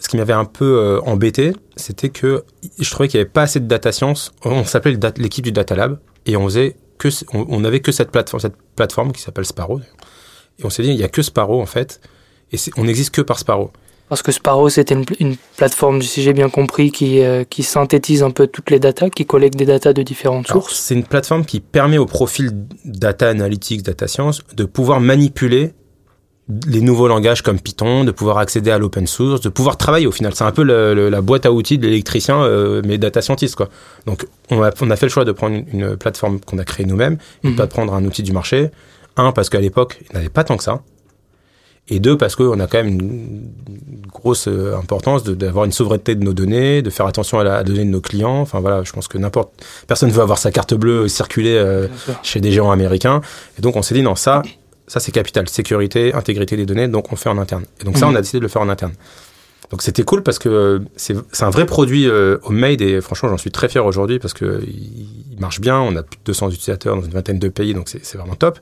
ce qui m'avait un peu euh, embêté, c'était que je trouvais qu'il n'y avait pas assez de data science. On s'appelait l'équipe du Data Lab et on faisait que, on, on avait que cette plateforme, cette plateforme qui s'appelle Sparrow. Et on s'est dit, il n'y a que Sparrow en fait, et on n'existe que par Sparrow. Parce que Sparrow, c'était une, une plateforme, si j'ai bien compris, qui, euh, qui synthétise un peu toutes les datas, qui collecte des datas de différentes Alors, sources. C'est une plateforme qui permet au profil data analytics, data science, de pouvoir manipuler les nouveaux langages comme Python, de pouvoir accéder à l'open source, de pouvoir travailler au final. C'est un peu le- le- la boîte à outils de l'électricien, euh, mais data scientist quoi. Donc on a, on a fait le choix de prendre une, une plateforme qu'on a créée nous-mêmes, et Mhm. pas de prendre un outil du marché. Un parce qu'à l'époque il n'y avait pas tant que ça, et deux parce qu'on a quand même une, grosse euh, importance d'avoir une souveraineté de nos données, de faire attention à la à donnée de nos clients. Enfin voilà, je pense que n'importe personne veut avoir sa carte bleue circuler euh, chez des géants américains. Et donc on s'est dit non ça, ça c'est capital, sécurité, intégrité des données, donc on fait en interne. Et donc ça Mhm. on a décidé de le faire en interne. Donc c'était cool parce que c'est un vrai produit euh, homemade et franchement j'en suis très fier aujourd'hui parce que il il marche bien, on a plus de 200 utilisateurs dans une vingtaine de pays donc c'est c'est vraiment top.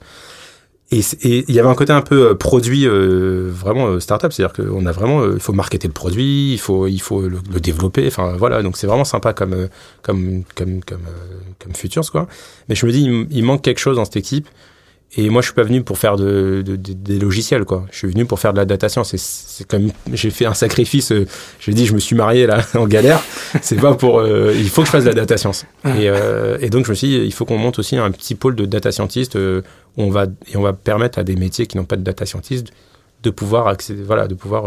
Et il y avait un côté un peu euh, produit euh, vraiment euh, startup, c'est-à-dire qu'on a vraiment, euh, il faut marketer le produit, il faut, il faut le, développer, enfin voilà, donc c'est vraiment sympa comme, comme, comme, comme, comme Futures quoi. Mais je me dis, il manque quelque chose dans cette équipe. Et moi, je suis pas venu pour faire de, de- de- des logiciels, quoi. Je suis venu pour faire de la data science. C'est comme j'ai fait un sacrifice. euh, J'ai dit, je me suis marié là en galère. C'est pas pour. euh, il faut que je fasse de la data science. Et, euh, et donc, je me suis dit, il faut qu'on monte aussi un petit pôle de data scientist. euh, où on va et on va permettre à des métiers qui n'ont pas de data scientist de pouvoir accéder, voilà, de pouvoir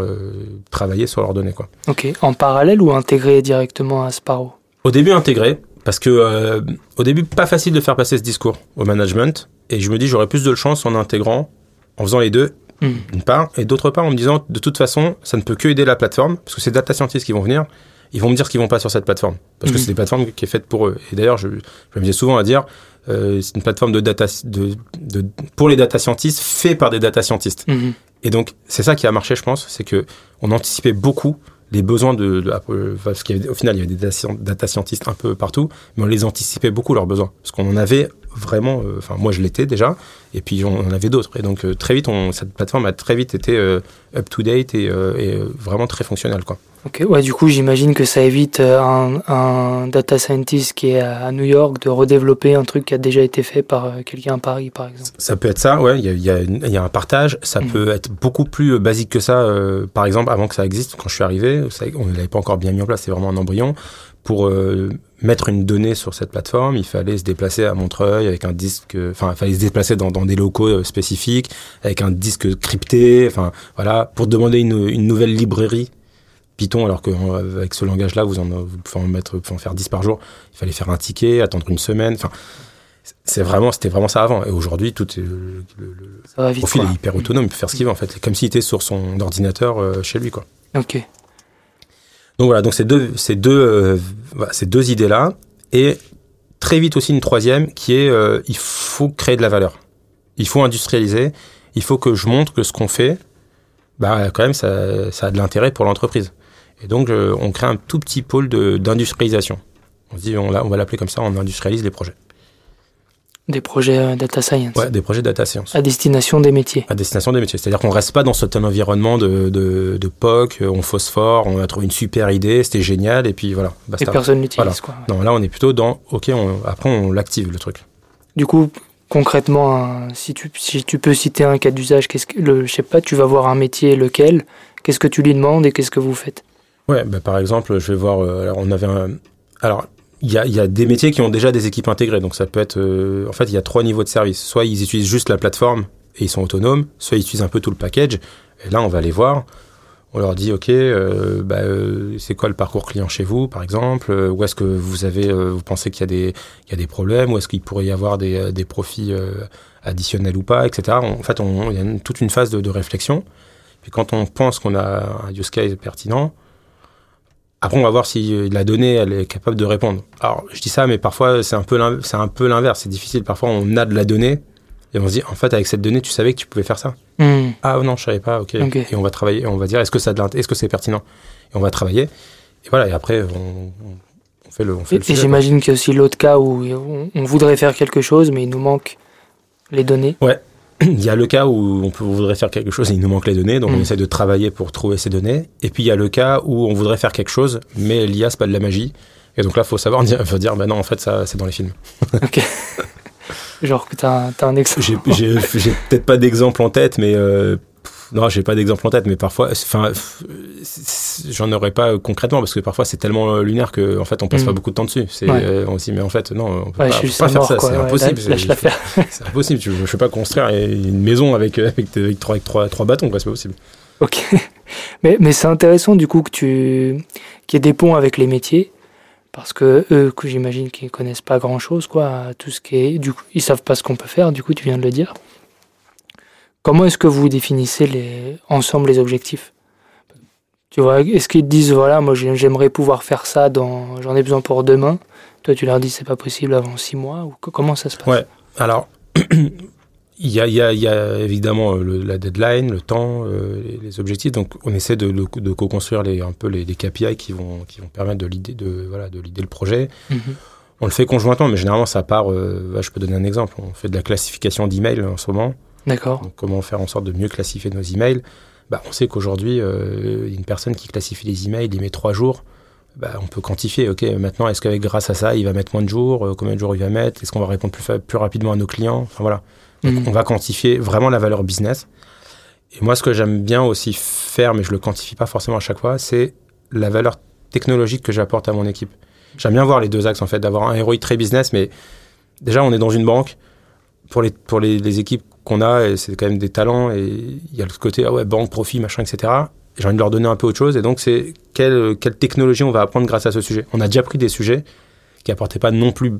travailler sur leurs données, quoi. Ok. En parallèle ou intégré directement à Sparrow? Au début intégré, parce que euh, au début pas facile de faire passer ce discours au management, et je me dis j'aurais plus de chance en intégrant, en faisant les deux, Mhm. d'une part, et d'autre part en me disant de toute façon ça ne peut que aider la plateforme, parce que ces data scientists qui vont venir, ils vont me dire ce qu'ils vont pas sur cette plateforme, parce que Mhm. c'est des plateformes qui est faite pour eux. Et d'ailleurs je, je me disais souvent à dire euh, c'est une plateforme de data de, de pour les data scientists fait par des data scientists. Mhm. Et donc, c'est ça qui a marché, je pense, c'est que on anticipait beaucoup les besoins de, de- parce qu'au final, il y avait des data, data scientists un peu partout, mais on les anticipait beaucoup leurs besoins, parce qu'on en avait vraiment, euh, enfin moi je l'étais déjà, et puis on en avait d'autres, et donc euh, très vite, on, cette plateforme a très vite été euh, up to date et, et, vraiment très fonctionnelle, quoi. Ok, ouais, du coup, j'imagine que ça évite un, un data scientist qui est à New York de redévelopper un truc qui a déjà été fait par quelqu'un à Paris, par exemple. Ça peut être ça, ouais. Il y a, y y un partage. Ça Mhm. peut être beaucoup plus basique que ça. euh, par exemple, avant que ça existe, quand je suis arrivé, ça- on ne l'avait pas encore bien mis en place. C'est vraiment un embryon. Pour euh, mettre une donnée sur cette plateforme, il fallait se déplacer à Montreuil avec un disque. Enfin, il fallait se déplacer dans, dans des locaux euh, spécifiques avec un disque crypté. Enfin, voilà, pour demander une, une nouvelle librairie. Python, alors qu'avec ce langage-là, vous en, vous pouvez en mettre, pouvez en faire 10 par jour. Il fallait faire un ticket, attendre une semaine. Enfin, c'est vraiment, c'était vraiment ça avant. Et aujourd'hui, tout est, le, le- profil quoi. est hyper autonome, il peut faire ce qu'il veut en fait. Comme s'il était sur son ordinateur euh, chez lui, quoi. Ok. Donc voilà, donc ces deux, ces deux, euh, ces deux idées-là, et très vite aussi une troisième qui est, euh, il faut créer de la valeur. Il faut industrialiser. Il faut que je montre que ce qu'on fait, bah quand même, ça, ça a de l'intérêt pour l'entreprise. Et donc, euh, on crée un tout petit pôle d'industrialisation. On se dit, on va l'appeler comme ça, on industrialise les projets. Des projets euh, data science. Ouais, des projets data science. À destination des métiers. à destination des métiers. C'est-à-dire qu'on reste pas dans ce tel environnement de, de, de POC, on phosphore, on a trouvé une super idée, c'était génial, et puis voilà, Et basta. personne l'utilise, Voilà. quoi. Non, là, on est plutôt dans, ok, on, après, on l'active, le truc. Du coup, concrètement, si, tu, si tu peux citer un cas d'usage, qu'est-ce que, le, je sais pas, tu vas voir un métier, lequel, qu'est-ce que tu lui demandes et qu'est-ce que vous faites? Ouais, bah, par exemple, je vais voir. euh, alors, on avait un. Alors, il y a, il y a des métiers qui ont déjà des équipes intégrées. Donc, ça peut être. euh, en fait, il y a trois niveaux de service. Soit ils utilisent juste la plateforme et ils sont autonomes, soit ils utilisent un peu tout le package. Et là, on va les voir. On leur dit, OK, euh, bah, euh, c'est quoi le parcours client chez vous, par exemple? Où est-ce que vous avez, euh, vous pensez qu'il y a des, y a des problèmes? Où est-ce qu'il pourrait y avoir des, euh, des profits additionnels ou pas, etc. En fait, on, il y a toute une phase de, réflexion. Puis quand on pense qu'on a un use case pertinent, après, on va voir si euh, la donnée, elle est capable de répondre. Alors, je dis ça, mais parfois, c'est un peu l'inverse. C'est difficile. Parfois, on a de la donnée et on se dit, en fait, avec cette donnée, tu savais que tu pouvais faire ça. Hmm. Ah non, je savais pas. Ok. Ok. Et on va travailler. On va dire, est-ce que ça, est-ce que c'est pertinent? Et on va travailler. Et voilà. Et après, on, fait le. On fait Et, et j'imagine qu'il y a aussi l'autre cas où on, voudrait faire quelque chose, mais il nous manque les données. Il y a le cas où on, peut, on voudrait faire quelque chose et il nous manque les données, donc on Mm. essaie de travailler pour trouver ces données. Et puis il y a le cas où on voudrait faire quelque chose, mais l'IA c'est pas de la magie. Et donc là, faut savoir dire, faut dire, bah non, en fait, ça, c'est dans les films. Genre que t'as, un- t'as un exemple. J'ai, peut-être pas d'exemple en tête, mais euh, non, j'ai pas d'exemple en tête, mais parfois, enfin, j'en aurais pas euh, concrètement parce que parfois c'est tellement euh, lunaire que en fait on passe Mm. pas beaucoup de temps dessus. C'est Ouais. euh, aussi, mais en fait non, on peut Ouais, pas, je on faire mort, ça, c'est Ouais, impossible. C'est impossible. Tu, je sais pas construire une maison avec euh, avec, avec trois avec trois, trois bâtons, quoi, c'est pas possible. Ok. Mais, mais c'est intéressant du coup que tu qu'il y ait des ponts avec les métiers. Parce que eux, que j'imagine qu'ils connaissent pas grand chose, quoi, tout ce qui est. Du coup, ils savent pas ce qu'on peut faire, du coup, tu viens de le dire. Comment est-ce que vous définissez les, ensemble les objectifs? Tu vois, est-ce qu'ils disent, voilà, moi j'ai- j'aimerais pouvoir faire ça, dans, j'en ai besoin pour demain? Toi, tu leur dis, c'est pas possible avant six mois ou co- Comment ça se passe? Ouais. Alors, il y a, il y, a, il y a évidemment euh, le- la deadline, le temps, euh, les, les objectifs. Donc, on essaie de, de, de co-construire les, un peu les, les KPI qui vont, qui vont permettre de l'idée de, voilà, de l'idée le projet. Mhm. On le fait conjointement, mais généralement, ça part. euh, bah, je peux donner un exemple. On fait de la classification d'emails en ce moment. D'accord. Comment faire en sorte de mieux classifier nos emails? Bah, On sait qu'aujourd'hui, euh, une personne qui classifie les emails, il met trois jours. Bah, on peut quantifier, ok, maintenant, est-ce qu'avec grâce à ça, il va mettre moins de jours? Euh, Combien de jours il va mettre? Est-ce qu'on va répondre plus, plus rapidement à nos clients? Enfin voilà. Donc, Mhm. on va quantifier vraiment la valeur business. Et moi, ce que j'aime bien aussi faire, mais je le quantifie pas forcément à chaque fois, c'est la valeur technologique que j'apporte à mon équipe. J'aime bien voir les deux axes, en fait, d'avoir un héroïque très business, mais déjà, on est dans une banque. Pour les, pour les, les équipes qu'on a, et c'est quand même des talents, et il y a le côté, ah ouais, banque, profit, machin, etc. Et J'ai envie de leur donner un peu autre chose, et donc, c'est quelle, quelle technologie on va apprendre grâce à ce sujet. On a déjà pris des sujets qui apportaient pas non plus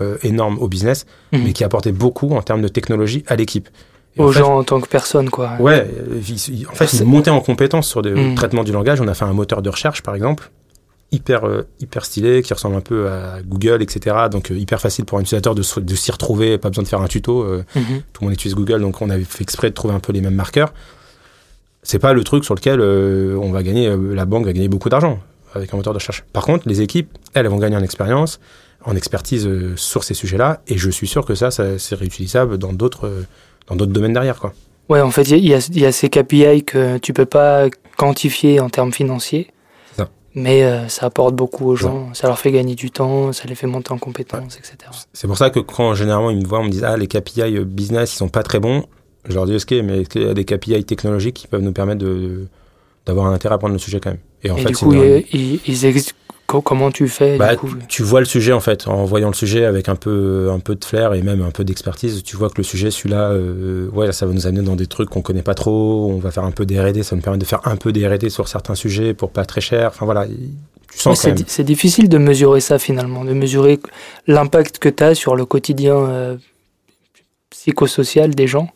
euh, énormes au business, Mhm. mais qui apportaient beaucoup en termes de technologie à l'équipe. Et en Aux fait, gens en tant que personne, quoi. Ouais, en fait, ils montaient en compétence sur le Mm. traitement du langage. On a fait un moteur de recherche, par exemple, hyper, euh, hyper stylé, qui ressemble un peu à Google, etc. Donc, euh, hyper facile pour un utilisateur de, de s'y retrouver, pas besoin de faire un tuto. euh, Mhm. tout le monde utilise Google, donc on avait fait exprès de trouver un peu les mêmes marqueurs. C'est pas le truc sur lequel euh, on va gagner, la banque va gagner beaucoup d'argent avec un moteur de recherche. Par contre, les équipes, elles, elles vont gagner en expérience, en expertise euh, sur ces sujets-là, et je suis sûr que ça, ça c'est réutilisable dans d'autres, euh, dans d'autres domaines derrière, quoi. Ouais, en fait, il y, a- il y a- il y a ces KPI que tu peux pas quantifier en termes financiers. Mais euh, ça apporte beaucoup aux gens, ça leur fait gagner du temps, ça les fait monter en compétences, etc. C'est pour ça que quand généralement ils me voient, on me dit ah les KPI business ils sont pas très bons. Je leur dis ok mais est-ce qu'il y a des KPI technologiques qui peuvent nous permettre de d'avoir un intérêt à prendre le sujet quand même? Et en Et fait du coup, ils, ils- ils ex- co- comment tu fais bah, du coup? tu vois le sujet en fait en voyant le sujet avec un peu un peu de flair et même un peu d'expertise. Tu vois que le sujet celui-là euh, ouais ça va nous amener dans des trucs qu'on connaît pas trop. On va faire un peu des R&D, ça nous permet de faire un peu des R&D sur certains sujets pour pas très cher. Enfin voilà, il- tu sens c'est, difficile de mesurer ça finalement, de mesurer l'impact que tu as sur le quotidien euh, psychosocial des gens.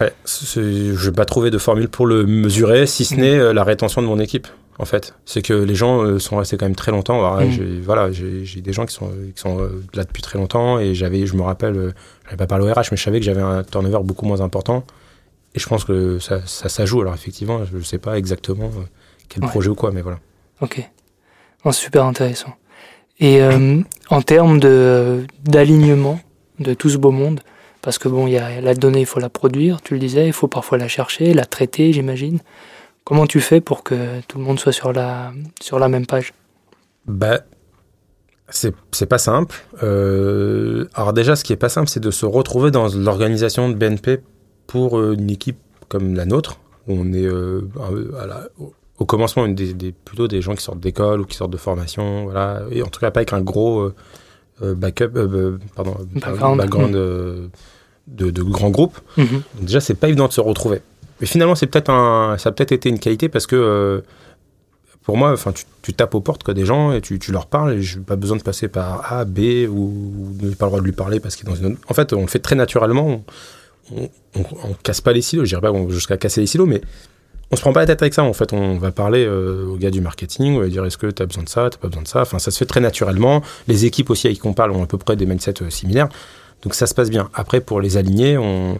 Ouais, je n'ai pas trouvé de formule pour le mesurer, si ce Mm. n'est euh, la rétention de mon équipe. En fait, c'est que les gens euh, sont restés quand même très longtemps. Alors, Mm. j'ai, voilà, j'ai, des gens qui sont, qui sont euh, là depuis très longtemps et j'avais, je me rappelle, euh, j'avais pas parlé au RH, mais je savais que j'avais un turnover beaucoup moins important. Et je pense que ça, ça, ça joue. Alors effectivement, je ne sais pas exactement euh, quel Ouais. projet ou quoi, mais voilà. Ok. C'est super intéressant. Et euh, en termes de, d'alignement de tout ce beau monde, parce que bon, il y a la donnée, il faut la produire, tu le disais, il faut parfois la chercher, la traiter, j'imagine. Comment tu fais pour que tout le monde soit sur la, sur la même page? Bah, c'est pas simple. Euh, alors déjà, ce qui est pas simple, c'est de se retrouver dans l'organisation de BNP pour euh, une équipe comme la nôtre, où on est euh, à la- au- commencement une des, des- plutôt des gens qui sortent d'école ou qui sortent de formation, voilà, et en tout cas pas avec un gros euh, backup, pardon, Background. background, de, de grands groupes. Mhm. Donc déjà, c'est pas évident de se retrouver. Mais finalement, c'est peut-être ça a peut-être été une qualité parce que euh, pour moi, enfin, tu, tapes aux portes quoi, des gens et tu, leur parles. Et j'ai pas besoin de passer par A, B ou, ou pas le droit de lui parler parce qu'il est dans une. autre- En fait, on le fait très naturellement. On, on casse pas les silos. Je dirais pas jusqu'à casser les silos, mais on se prend pas la tête avec ça. En fait, on va parler euh, au gars du marketing, on va dire est-ce que tu as besoin de ça, t'as pas besoin de ça? Enfin, ça se fait très naturellement. Les équipes aussi avec qui on parle ont à peu près des mindsets euh, similaires. Donc ça se passe bien. Après, pour les aligner, on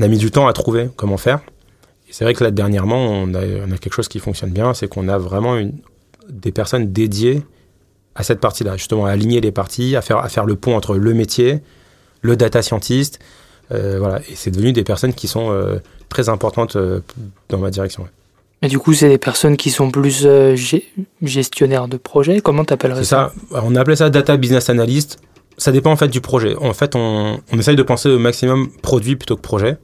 a mis du temps à trouver comment faire. C'est vrai que là, dernièrement, on a, on a quelque chose qui fonctionne bien, c'est qu'on a vraiment une, des personnes dédiées à cette partie-là, justement à aligner les parties, à faire, à faire le pont entre le métier, le data scientist. euh, voilà. Et c'est devenu des personnes qui sont euh, très importantes euh, dans ma direction. ouais. Et du coup, c'est des personnes qui sont plus gestionnaires de projet. Comment t'appellerais C'est ça. On appelait ça data business analyst. Ça dépend en fait du projet. En fait, on, on essaye de penser au maximum produit plutôt que projet.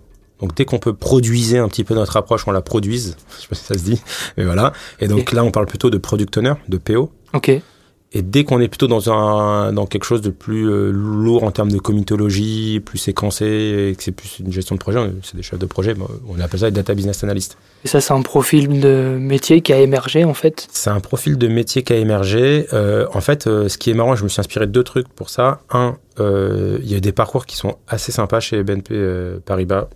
Donc dès qu'on peut produiser un petit peu notre approche, on la produise. Je sais pas si ça se dit, mais voilà. Et donc là, on parle plutôt de product owner, de PO. Ok. Et dès qu'on est plutôt dans un dans quelque chose de plus euh, lourd en termes de comitologie, plus séquencé, et que c'est plus une gestion de projet, c'est des chefs de projet, on appelle ça des data business analyst. Et ça, c'est un profil de métier qui a émergé en fait? C'est un profil de métier qui a émergé. Euh, en fait, euh, ce qui est marrant, je me suis inspiré de deux trucs pour ça. Un, il y a des parcours qui sont assez sympas chez BNP Paribas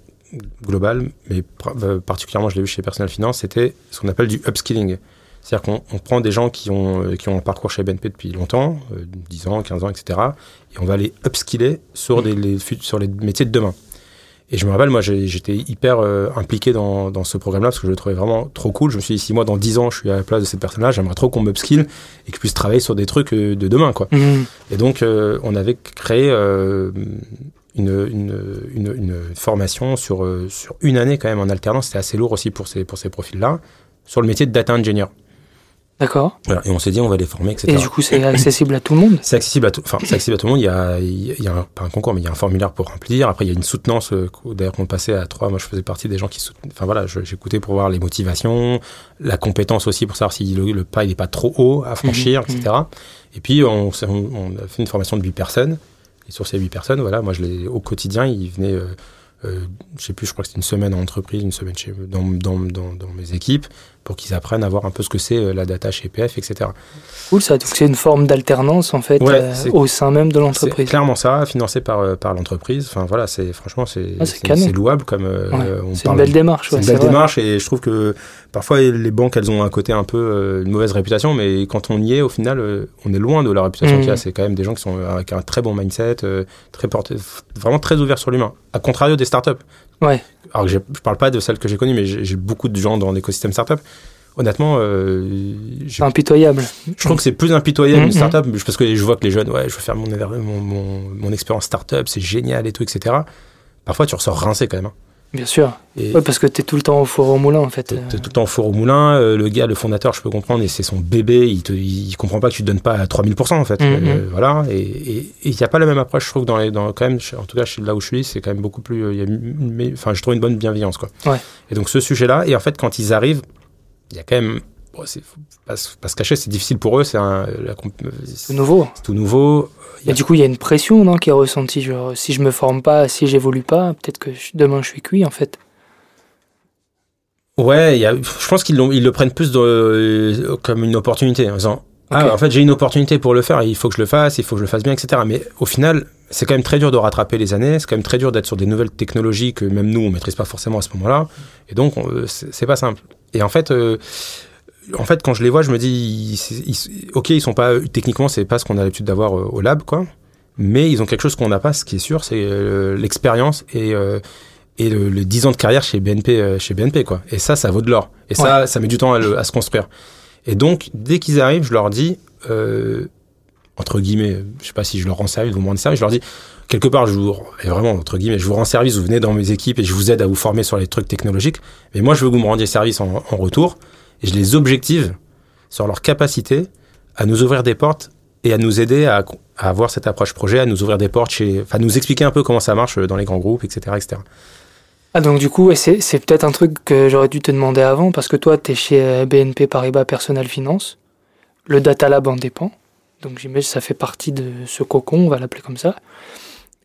Global, mais euh, particulièrement, je l'ai vu chez Personnel Finance, c'était ce qu'on appelle du upskilling. C'est-à-dire qu'on on prend des gens qui ont, euh, qui ont un parcours chez BNP depuis longtemps, euh, 10 ans, 15 ans, etc., et on va les upskiller sur, des, les, sur les métiers de demain. Et je me rappelle, moi, j'étais hyper euh, impliqué dans, dans ce programme-là parce que je le trouvais vraiment trop cool. Je me suis dit, si moi, dans 10 ans, je suis à la place de cette personne-là, j'aimerais trop qu'on m'upskill et que je puisse travailler sur des trucs euh, de demain, quoi. Mhm. Et donc, euh, on avait créé une, une, une, une formation sur, euh, sur une année quand même en alternance. C'était assez lourd aussi pour ces, pour ces profils-là, sur le métier de data engineer. D'accord. Voilà. Et on s'est dit, on va les former, etc. Et du coup, c'est accessible à tout le monde. C'est accessible à tout, enfin, c'est accessible à tout le monde. Il y a, il y a un, pas un concours, mais il y a un formulaire pour remplir. Après, il y a une soutenance. euh, D'ailleurs, qu'on passait à trois. Moi, je faisais partie des gens qui soutenaient. Enfin, voilà, j'écoutais pour voir les motivations, la compétence aussi pour savoir si le, le pas il est pas trop haut à franchir, Mhm, etc. Et puis, on, on a fait une formation de huit personnes. Et sur ces huit personnes, voilà, moi, je les, au quotidien, ils venaient, euh, euh, je sais plus, je crois que c'était une semaine en entreprise, une semaine chez, dans, dans, dans, dans mes équipes, pour qu'ils apprennent à voir un peu ce que c'est euh, la data chez EPF, etc. Cool, ça. Donc, c'est une forme d'alternance en fait Ouais, euh, c'est- au sein même de C'est l'entreprise. clairement ça, financé par, euh, par l'entreprise. Enfin voilà, c'est franchement c'est Ah, c'est c'est- c'est louable comme euh, Ouais, euh, on C'est une belle démarche. C'est ouais, une belle vrai. démarche et je trouve que parfois les banques elles ont un côté un peu euh, une mauvaise réputation, mais quand on y est au final, euh, on est loin de la réputation qu'il y a. C'est quand même des gens qui sont avec un très bon mindset, euh, très porté, vraiment très ouverts sur l'humain. À contrario des startups. Ouais. Alors que je parle pas de celles que j'ai connues, mais j'ai beaucoup de gens dans l'écosystème startup. Honnêtement, euh, C'est impitoyable. je trouve que c'est plus impitoyable Mhm. une startup parce que je vois que les jeunes, ouais, je veux faire mon, mon, mon, mon expérience startup, c'est génial et tout, etc. Parfois, tu ressors rincé quand même. hein. Bien sûr. Ouais, parce que t'es tout le temps au four au moulin en fait. t'es t'es tout le temps au four au moulin. euh, le gars, le fondateur, je peux comprendre, et c'est son bébé, il, te, il comprend pas que tu te donnes pas à 3000% en fait. Mhm. Euh, voilà. Et il n'y a pas la même approche, je trouve, dans les, dans, quand même, en tout cas, là où je suis, c'est quand même beaucoup plus. euh, il Enfin, je trouve une bonne bienveillance, quoi. Ouais. Et donc, ce sujet-là, et en fait, quand ils arrivent, il y a quand même. Bon, c'est- pas, se- pas se cacher, c'est difficile pour eux, c'est nouveau. tout nouveau. Et du coup, il y a une pression non, qui est ressentie. Genre, si je me forme pas, si j'évolue pas, peut-être que je- demain je suis cuit en fait. Ouais, il y a, je pense qu'ils ils le prennent plus de- comme une opportunité en disant Ah, en fait, j'ai une opportunité pour le faire, il faut que je le fasse, il faut que je le fasse bien, etc. Mais au final, c'est quand même très dur de rattraper les années, c'est quand même très dur d'être sur des nouvelles technologies que même nous, on maîtrise pas forcément à ce moment-là. Et donc, on- euh, c'est c'est pas simple. Et en fait, euh, en fait, quand je les vois, je me dis, ils- ils- ok, ils sont pas, techniquement, c'est pas ce qu'on a l'habitude d'avoir euh, au lab, quoi. Mais ils ont quelque chose qu'on n'a pas, ce qui est sûr, c'est euh, l'expérience et, euh, et le, les 10 ans de carrière chez BNP, chez BNP, quoi. Et ça, ça vaut de l'or. Et ça, ça met du temps à, le- à se construire. Et donc, dès qu'ils arrivent, je leur dis, euh, entre guillemets, je sais pas si je leur rends service, vous me rendez service, je leur dis, quelque part, je vous, et vraiment, entre guillemets, je vous rends service, vous venez dans mes équipes et je vous aide à vous former sur les trucs technologiques. Mais moi, je veux que vous me rendiez service en, en retour et je les objective sur leur capacité à nous ouvrir des portes et à nous aider à, à avoir cette approche projet, à nous ouvrir des portes chez, enfin, nous expliquer un peu comment ça marche dans les grands groupes, etc., etc. Ah donc du coup, c'est c'est peut-être un truc que j'aurais dû te demander avant, parce que toi, tu es chez euh, BNP Paribas Personnel Finance. Le Data Lab en dépend. Donc j'imagine que ça fait partie de ce cocon, on va l'appeler comme ça.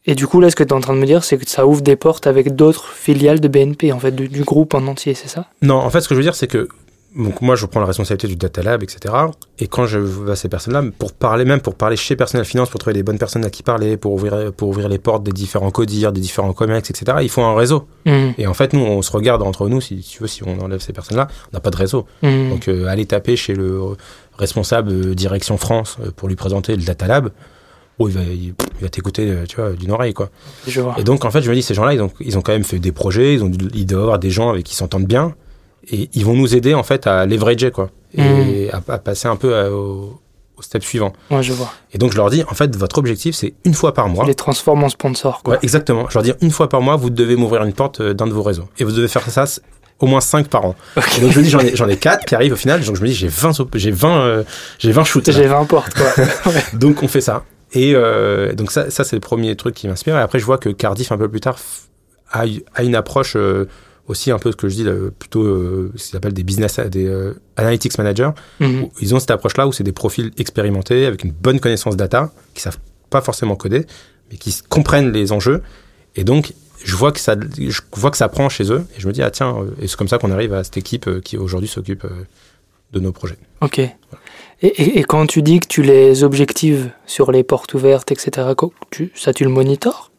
Et du coup, là, ce que tu es en train de me dire, c'est que ça ouvre des portes avec d'autres filiales de BNP, en fait, du, du groupe en entier, c'est ça? Non, en fait, ce que je veux dire, c'est que donc moi, je prends la responsabilité du data lab, etc. Et quand je vais à ces personnes-là, pour parler même, pour parler chez Personnel Finance, pour trouver les bonnes personnes à qui parler, pour ouvrir, pour ouvrir les portes des différents codires, des différents comex, etc. Il faut un réseau. Mhm. Et en fait, nous, on se regarde entre nous, si tu veux, si on enlève ces personnes-là, on n'a pas de réseau. Mhm. Donc, euh, aller taper chez le responsable euh, direction France euh, pour lui présenter le data lab, oh, il va, il, il va t'écouter, tu vois, d'une oreille, quoi. je vois. Et donc, en fait, je me dis, ces gens-là, ils ont, ils ont quand même fait des projets, ils, ont, ils doivent avoir des gens avec qui s'entendent bien, et ils vont nous aider, en fait, à leverager, quoi, et à, à passer un peu à- au, au step suivant. Ouais, je vois. Et donc, je leur dis, en fait, votre objectif, c'est une fois par mois. Tu les transformes en sponsor, quoi. Ouais, exactement. Je leur dis, une fois par mois, vous devez m'ouvrir une porte euh, d'un de vos réseaux. Et vous devez faire ça au moins 5 par an. Et donc, je me dis, j'en ai, j'en ai 4 qui arrivent au final. Donc, je me dis, j'ai 20, op- j'ai 20, euh, j'ai 20 shoots. J'ai 20 portes, quoi. Ouais. Donc on fait ça. Et euh, donc ça, ça c'est le premier truc qui m'inspire. Et après, je vois que Cardiff, un peu plus tard, a, a une approche euh, aussi un peu ce que je dis, là, plutôt euh, ce qu'ils appellent des business, des euh, analytics managers. Mhm. où Ils ont cette approche-là où c'est des profils expérimentés avec une bonne connaissance data, qui savent pas forcément coder, mais qui comprennent les enjeux. Et donc, je vois que ça, je vois que ça prend chez eux. Et je me dis, ah tiens, euh, et c'est comme ça qu'on arrive à cette équipe euh, qui aujourd'hui s'occupe euh, de nos projets. Ok. Et, et, et quand tu dis que tu les objectives sur les portes ouvertes, etc., tu, ça tu le monitores?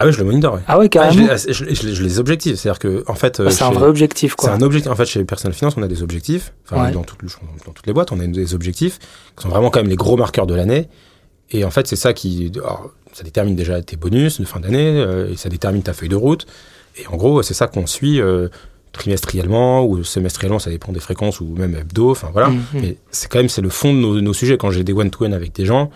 Ah oui, je le monitore. ouais. Ah ouais, Ah, je, carrément. les, je, les- je les- je les objectifs. C'est-à-dire que, en fait, Ah, c'est un vrai objectif, C'est quoi. un objectif. En fait, chez Personnel Finance, on a des objectifs. Enfin, Ouais. dans, toutes, les- dans toutes les boîtes, on a des objectifs qui sont vraiment quand même les gros marqueurs de l'année. Et en fait, c'est ça qui. alors, ça détermine déjà tes bonus de fin d'année, euh, et ça détermine ta feuille de route. Et en gros, c'est ça qu'on suit euh, trimestriellement ou semestriellement, ça dépend des fréquences ou même hebdo. Enfin, voilà. Mhm. Mais c'est quand même c'est le fond de nos, nos sujets. Quand j'ai des one-to-one avec des gens,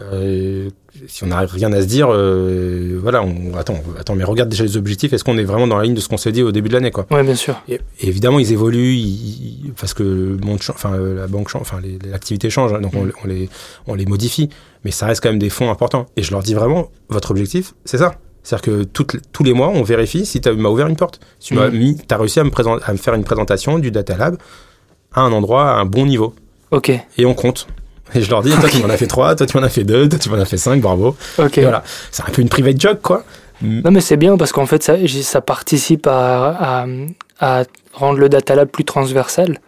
euh, si on n'a rien à se dire, euh, voilà, on, attends, attends, mais regarde déjà les objectifs. Est-ce qu'on est vraiment dans la ligne de ce qu'on s'est dit au début de l'année, quoi Ouais, bien sûr. et, et évidemment, ils évoluent ils- parce que le monde, change, enfin euh, la banque, enfin l'activité change, hein, donc on, Mm. on les on les modifie. Mais ça reste quand même des fonds importants. Et je leur dis vraiment, votre objectif, c'est ça. C'est-à-dire que toutes tous les mois, on vérifie si tu m'as ouvert une porte. Si tu m'as Mm. mis, as réussi à me, à me faire une présentation du Data Lab à un endroit, à un bon niveau. Ok, Et on compte. Et je leur dis, toi tu m'en as fait trois, toi tu m'en as fait deux, toi tu m'en as fait cinq, bravo. ok. Et voilà. C'est un peu une private joke, quoi. Non, mais c'est bien parce qu'en fait, ça, participe à, à, à rendre le data lab plus transversal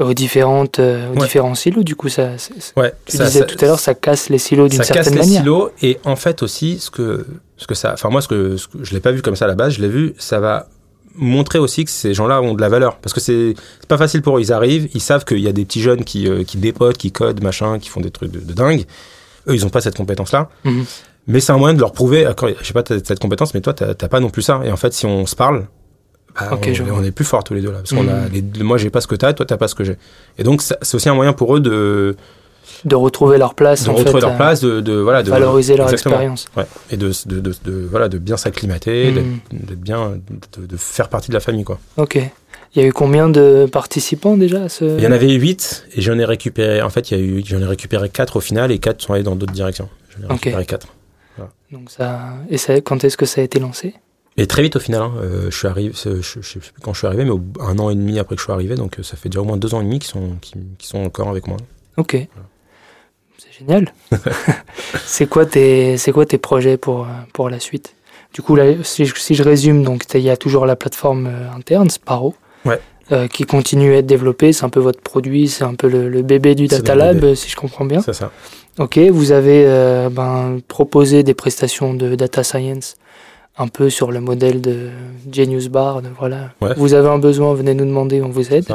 aux, différentes, euh, aux Ouais. différents silos. Du coup, ça, Ouais. tu ça- disais ça- tout à l'heure, ça casse les silos d'une ça casse certaine les manière. silos et en fait aussi ce que ce que ça enfin moi ce que, ce que je l'ai pas vu comme ça à la base je l'ai vu ça va montrer aussi que ces gens-là ont de la valeur. Parce que c'est c'est pas facile pour eux. Ils arrivent ils savent qu'il y a des petits jeunes qui euh, qui dépotent qui codent machin qui font des trucs de, de dingue. Eux ils ont pas cette compétence là Mhm. mais c'est un moyen de leur prouver encore, je sais pas t'as cette compétence mais toi t'as pas non plus ça. Et en fait si on se parle bah, Ok, on, je vois. on est plus forts tous les deux là. Parce qu'on a Mhm. les, moi j'ai pas ce que t'as toi t'as pas ce que j'ai. Et donc c'est aussi un moyen pour eux de De retrouver leur place, de en retrouver fait, leur place, de, de voilà, de valoriser leur exactement. expérience. Ouais. Et de, de, voilà, de bien s'acclimater, Mm. d'être- d'être bien, de, faire partie de la famille quoi. Ok. Il y a eu combien de participants déjà à ce... Il y en avait 8 et j'en ai récupéré. En fait, il y a eu, j'en ai récupéré 4 au final et 4 sont allés dans d'autres directions. J'en ai récupéré 4. Donc ça... Et ça, quand est-ce que ça a été lancé? Et très vite au final, hein, euh, je suis arrivé, je, je, je sais plus quand je suis arrivé, mais un an et demi après que je suis arrivé, donc euh, ça fait déjà au moins deux ans et demi qu'ils sont, qui, qui sont encore avec moi. Ok. Génial. c'est quoi tes c'est quoi tes projets pour pour la suite? Du coup là si je, si je résume donc il y a toujours la plateforme euh, interne Sparrow. Ouais. euh, qui continue à être développée, c'est un peu votre produit, c'est un peu le, le bébé du Data Lab, bébé. si je comprends bien. C'est ça. Ok, vous avez euh, ben, proposé des prestations de data science un peu sur le modèle de Genius Bar. de- voilà. Ouais. Vous avez un besoin, venez nous demander, on vous aide.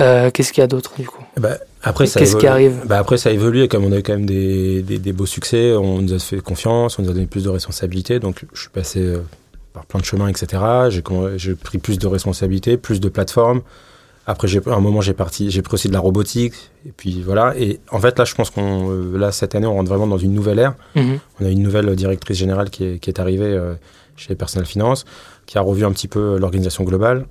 Euh, Qu'est-ce qu'il y a d'autre du coup? Eh ben, après, ça Qu'est-ce qui arrive bah, Après, ça a évolué. Comme on a eu quand même des, des, des beaux succès, on nous a fait confiance, on nous a donné plus de responsabilités. Donc, je suis passé euh, par plein de chemins, etc. J'ai pris plus de responsabilités, plus de plateformes. Après, à un moment, j'ai parti, j'ai pris aussi de la robotique. Et puis voilà. Et en fait, là, je pense qu'on, euh, là, cette année, on rentre vraiment dans une nouvelle ère. Mhm. On a une nouvelle directrice générale qui est, qui est arrivée euh, chez Personnel Finance. Qui a revu un petit peu l'organisation globale.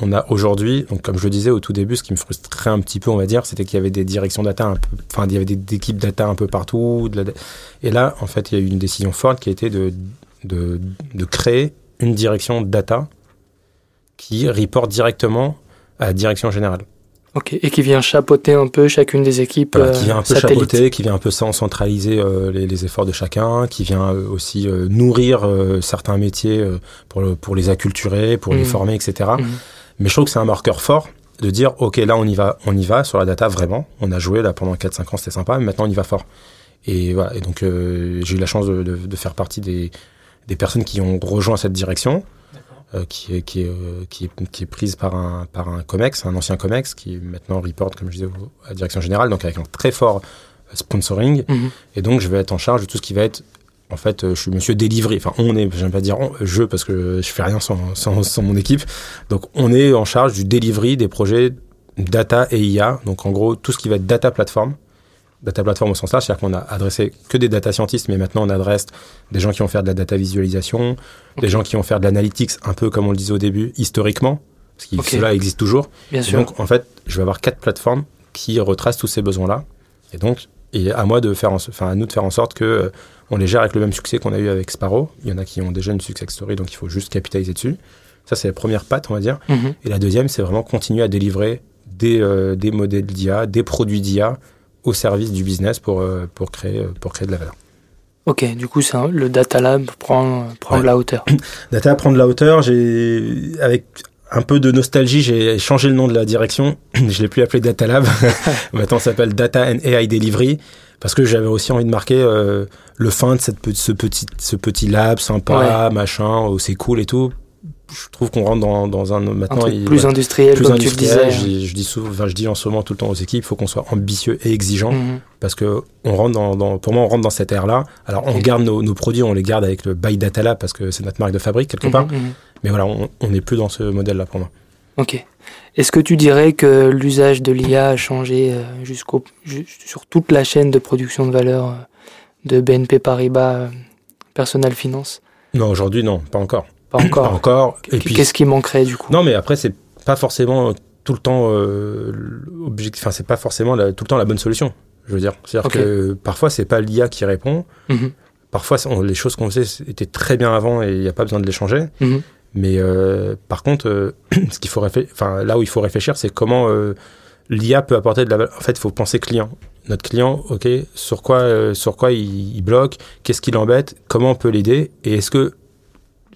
On, a aujourd'hui, donc comme je le disais au tout début, ce qui me frustrait un petit peu, on va dire, c'était qu'il y avait des directions data, un enfin il y avait des, équipes data un peu partout. et là, en fait, il y a eu une décision forte qui a été de, de, de créer une direction data qui reporte directement à la direction générale. Ok, et qui vient chapeauter un peu chacune des équipes. qui vient un peu chapeauter, qui vient un peu centraliser euh, les, efforts de chacun, qui vient euh, aussi euh, nourrir certains métiers pour, pour les acculturer, pour les mmh. former, etc. Mmh. Mais je trouve que c'est un marqueur fort de dire, ok, là on y va, on y va sur la data vraiment. On a joué là pendant 4-5 ans, c'était sympa, mais maintenant on y va fort. Et voilà. Et donc j'ai eu la chance de, de, faire partie des, des personnes qui ont rejoint cette direction. Euh, qui, est, qui, est, euh, qui, est, qui, est, prise par un, par un COMEX, un ancien COMEX, qui maintenant reporte, comme je disais, à la direction générale, donc avec un très fort euh, sponsoring. Mhm. Et donc, je vais être en charge de tout ce qui va être. En fait, je suis monsieur délivré. Enfin, on est, j'aime pas dire je parce que je fais rien sans, sans, sans, mon équipe. Donc, on est en charge du delivery des projets data et IA. Donc, en gros, tout ce qui va être data platform data platform au sens large, c'est-à-dire qu'on a adressé que des data scientists, mais maintenant on adresse des gens qui vont faire de la data visualisation, des gens qui vont faire de l'analytics, un peu comme on le disait au début, historiquement, parce que cela existe toujours. Bien sûr. Donc en fait, je vais avoir quatre plateformes qui retracent tous ces besoins-là, et donc et à moi de faire, enfin à nous de faire en sorte que euh, on les gère avec le même succès qu'on a eu avec Sparrow. Il y en a qui ont déjà une success story, donc il faut juste capitaliser dessus. Ça c'est la première patte, on va dire. Mhm. Et la deuxième, c'est vraiment continuer à délivrer des, euh, des modèles d'IA, des produits d'IA au service du business pour, euh, pour, créer, euh, pour créer de la valeur. Ok, du coup, ça, le Data Lab prend, prend de la hauteur. Data prend de la hauteur. J'ai, avec un peu de nostalgie, j'ai changé le nom de la direction. Je l'ai plus appelé Data Lab. Maintenant, ça s'appelle Data and AI Delivery parce que j'avais aussi envie de marquer euh, le fin de cette, ce, petit, ce petit lab sympa, machin, où c'est cool et tout je trouve qu'on rentre dans, dans un maintenant plus industriel comme tu le disais. Je, dis souvent je dis en ce moment tout le temps aux équipes il faut qu'on soit ambitieux et exigeant mhm. parce que on rentre dans, pour moi on rentre dans cette ère là alors on garde nos, nos, produits on les garde avec le Buy Data Lab parce que c'est notre marque de fabrique quelque mhm, part. mhm. mais voilà on n'est plus dans ce modèle là pour moi. Ok. Est-ce que tu dirais que l'usage de l'IA a changé euh, jusqu'au sur toute la chaîne de production de valeur euh, de BNP Paribas euh, Personnel Finance? Non aujourd'hui non pas encore pas encore. encore. Et puis qu'est-ce qui manquerait du coup? Non, mais après c'est pas forcément tout le temps euh, objectif. Enfin, c'est pas forcément tout le temps la bonne solution. Je veux dire, c'est-à-dire que parfois c'est pas l'IA qui répond. Mhm. Parfois, les choses qu'on faisait étaient très bien avant et il n'y a pas besoin de les changer. Mhm. Mais euh, par contre, euh, ce qu'il faut enfin là où il faut réfléchir, c'est comment euh, l'IA peut apporter de la valeur. En fait, il faut penser client. Notre client, ok, sur quoi, sur quoi il, il bloque, qu'est-ce qui l'embête, comment on peut l'aider, et est-ce que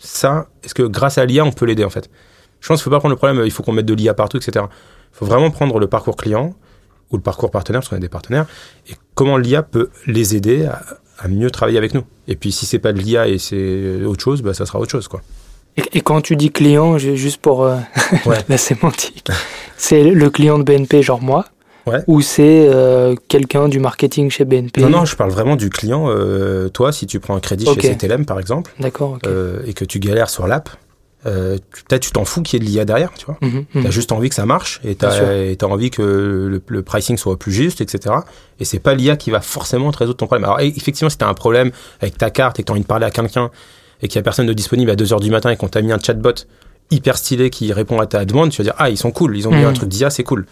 ça, est-ce que grâce à l'IA, on peut l'aider en fait? Je pense qu'il ne faut pas prendre le problème, il faut qu'on mette de l'IA partout, etc. Il faut vraiment prendre le parcours client ou le parcours partenaire, parce qu'on a des partenaires, et comment l'IA peut les aider à, mieux travailler avec nous. Et puis si c'est pas de l'IA et c'est autre chose, bah, ça sera autre chose. quoi. Et, quand tu dis client, juste pour euh, la sémantique, c'est le client de BNP, genre moi? Ou c'est euh, quelqu'un du marketing chez BNP Non, non, je parle vraiment du client. Euh, toi, si tu prends un crédit chez CTLM, par exemple, D'accord, euh, et que tu galères sur l'app, peut-être tu t'en fous qu'il y ait de l'IA derrière, tu vois. Mhm, mhm. Tu as juste envie que ça marche et tu as, envie que le, pricing soit plus juste, etc. Et c'est pas l'IA qui va forcément te résoudre ton problème. Alors, effectivement, si tu as un problème avec ta carte et que tu as envie de parler à quelqu'un et qu'il n'y a personne de disponible à 2h du matin et qu'on t'a mis un chatbot hyper stylé qui répond à ta demande, tu vas dire Ah, ils sont cool, ils ont mis un mhm. truc d'IA, c'est cool.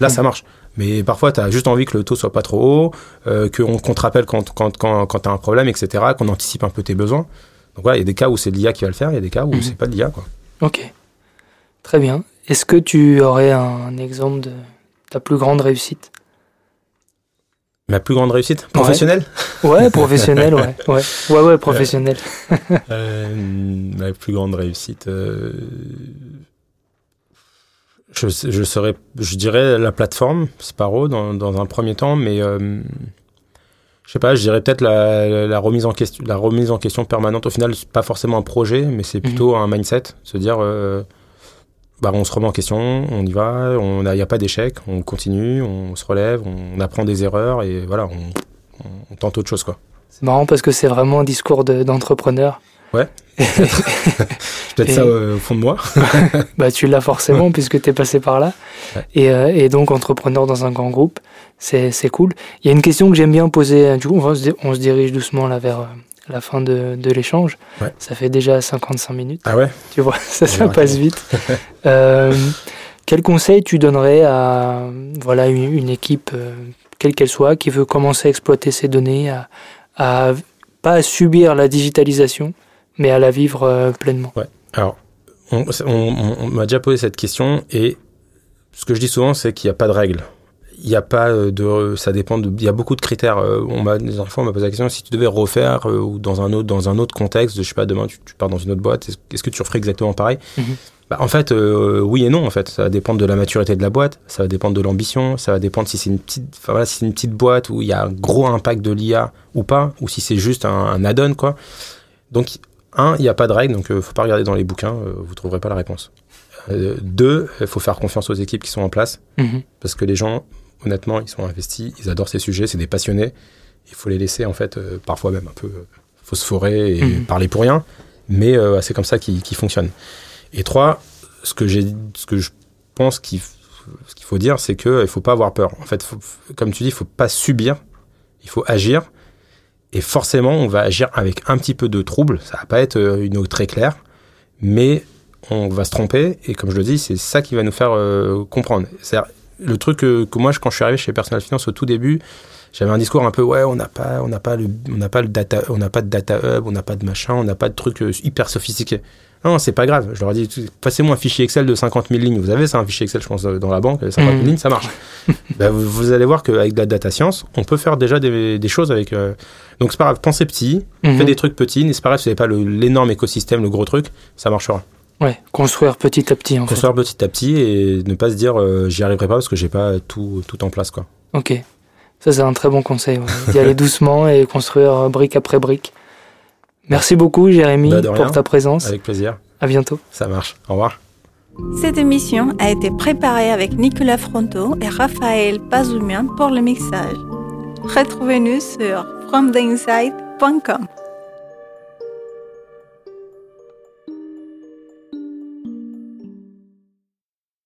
Là, ça marche. Mais parfois, tu as juste envie que le taux soit pas trop haut, euh, qu'on te rappelle quand, quand, quand, quand tu as un problème, etc., qu'on anticipe un peu tes besoins. Donc voilà, il y a des cas où c'est l'IA qui va le faire, il y a des cas où mhm. c'est pas l'IA. Quoi. Ok, très bien. Est-ce que tu aurais un exemple de ta plus grande réussite? Ma plus grande réussite Professionnelle Ouais, professionnelle, ouais. Ouais, ouais, ouais professionnelle. euh, ma plus grande réussite. Euh je, je serais, je dirais la plateforme Sparrow dans, dans un premier temps, mais euh, je sais pas, je dirais peut-être la, la, remise en question, la remise en question permanente. Au final, c'est pas forcément un projet, mais c'est mhm. plutôt un mindset, se dire, euh, bah, on se remet en question, on y va, il n'y a, a, pas d'échec, on continue, on se relève, on, apprend des erreurs et voilà, on, on, tente autre chose quoi. C'est marrant parce que c'est vraiment un discours d'entrepreneur. Ouais. Peut-être ça au fond de moi. bah, tu l'as forcément puisque tu es passé par là. Et, euh, et, donc, entrepreneur dans un grand groupe, c'est cool. Il y a une question que j'aime bien poser. Du coup, on, se, on se, dirige doucement là vers, la fin de, de l'échange. Ouais. Ça fait déjà 55 minutes. Ah ouais? Tu vois, ça, ça Ouais, passe vite. Euh, quel conseil tu donnerais à voilà, une, une équipe, euh, quelle qu'elle soit, qui veut commencer à exploiter ces données, à, à pas à subir la digitalisation, mais à la vivre euh, pleinement? Alors, on, on- on- on m'a déjà posé cette question et ce que je dis souvent, c'est qu'il n'y a pas de règle. Il n'y a pas euh, de, ça dépend de, il y a beaucoup de critères. Euh, On m'a, les enfants, on m'a posé la question si tu devais refaire euh, ou dans un autre, dans un autre contexte, je sais pas, demain tu, tu pars dans une autre boîte, est-ce, est-ce que tu referais exactement pareil? Mhm. Bah, En fait, euh, oui et non. En fait, ça va dépendre de la maturité de la boîte, ça va dépendre de l'ambition, ça va dépendre si c'est une petite, enfin voilà, si c'est une petite boîte où il y a un gros impact de l'IA ou pas, ou si c'est juste un, un add-on quoi. Donc un, il n'y a pas de règle, donc euh, faut pas regarder dans les bouquins, euh, vous trouverez pas la réponse. Euh, deux, il faut faire confiance aux équipes qui sont en place, Mhm. parce que les gens, honnêtement, ils sont investis, ils adorent ces sujets, c'est des passionnés. Il faut les laisser, en fait, euh, parfois même un peu euh, phosphorer et Mhm. parler pour rien, mais euh, c'est comme ça qu'ils fonctionnent. Et trois, ce que, j'ai, ce que je pense qu'il f- ce qu'il faut dire, c'est qu'il ne faut pas avoir peur. En fait, faut- comme tu dis, il faut pas subir, il faut agir. Et forcément, on va agir avec un petit peu de trouble. Ça va pas être euh, une eau très claire, mais on va se tromper. Et comme je le dis, c'est ça qui va nous faire euh, comprendre. Le truc que, que moi, quand je suis arrivé chez Personal Finance au tout début, j'avais un discours un peu ouais, on n'a pas, on n'a pas le, on n'a pas le data, on n'a pas de data hub, on n'a pas de machin, on n'a pas de trucs euh, hyper sophistiqués. Non, c'est pas grave. Je leur ai dit, passez-moi un fichier Excel de 50 000 lignes. Vous avez ça, un fichier Excel, je pense, dans la banque, 50 000 Mhm. lignes, ça marche. Ben, vous, vous allez voir qu'avec de la data science, on peut faire déjà des, des choses avec. euh, Donc c'est pas grave, pensez petit, Mhm. faites des trucs petits, c'est pas grave, si vous n'avez pas l'énorme écosystème, le gros truc, ça marchera. Ouais, construire petit à petit en fait. Construire petit à petit et ne pas se dire euh, j'y arriverai pas parce que j'ai pas tout, tout en place quoi. Ok, ça c'est un très bon conseil, ouais. d'y aller doucement et construire euh, brique après brique. Merci beaucoup Jérémy Bah, pour ta présence. Avec plaisir, À bientôt. ça marche. Au revoir. Cette émission a été préparée avec Nicolas Fronto et Raphaël Pazumian pour le mixage. Retrouvez-nous sur fromtheinside.com.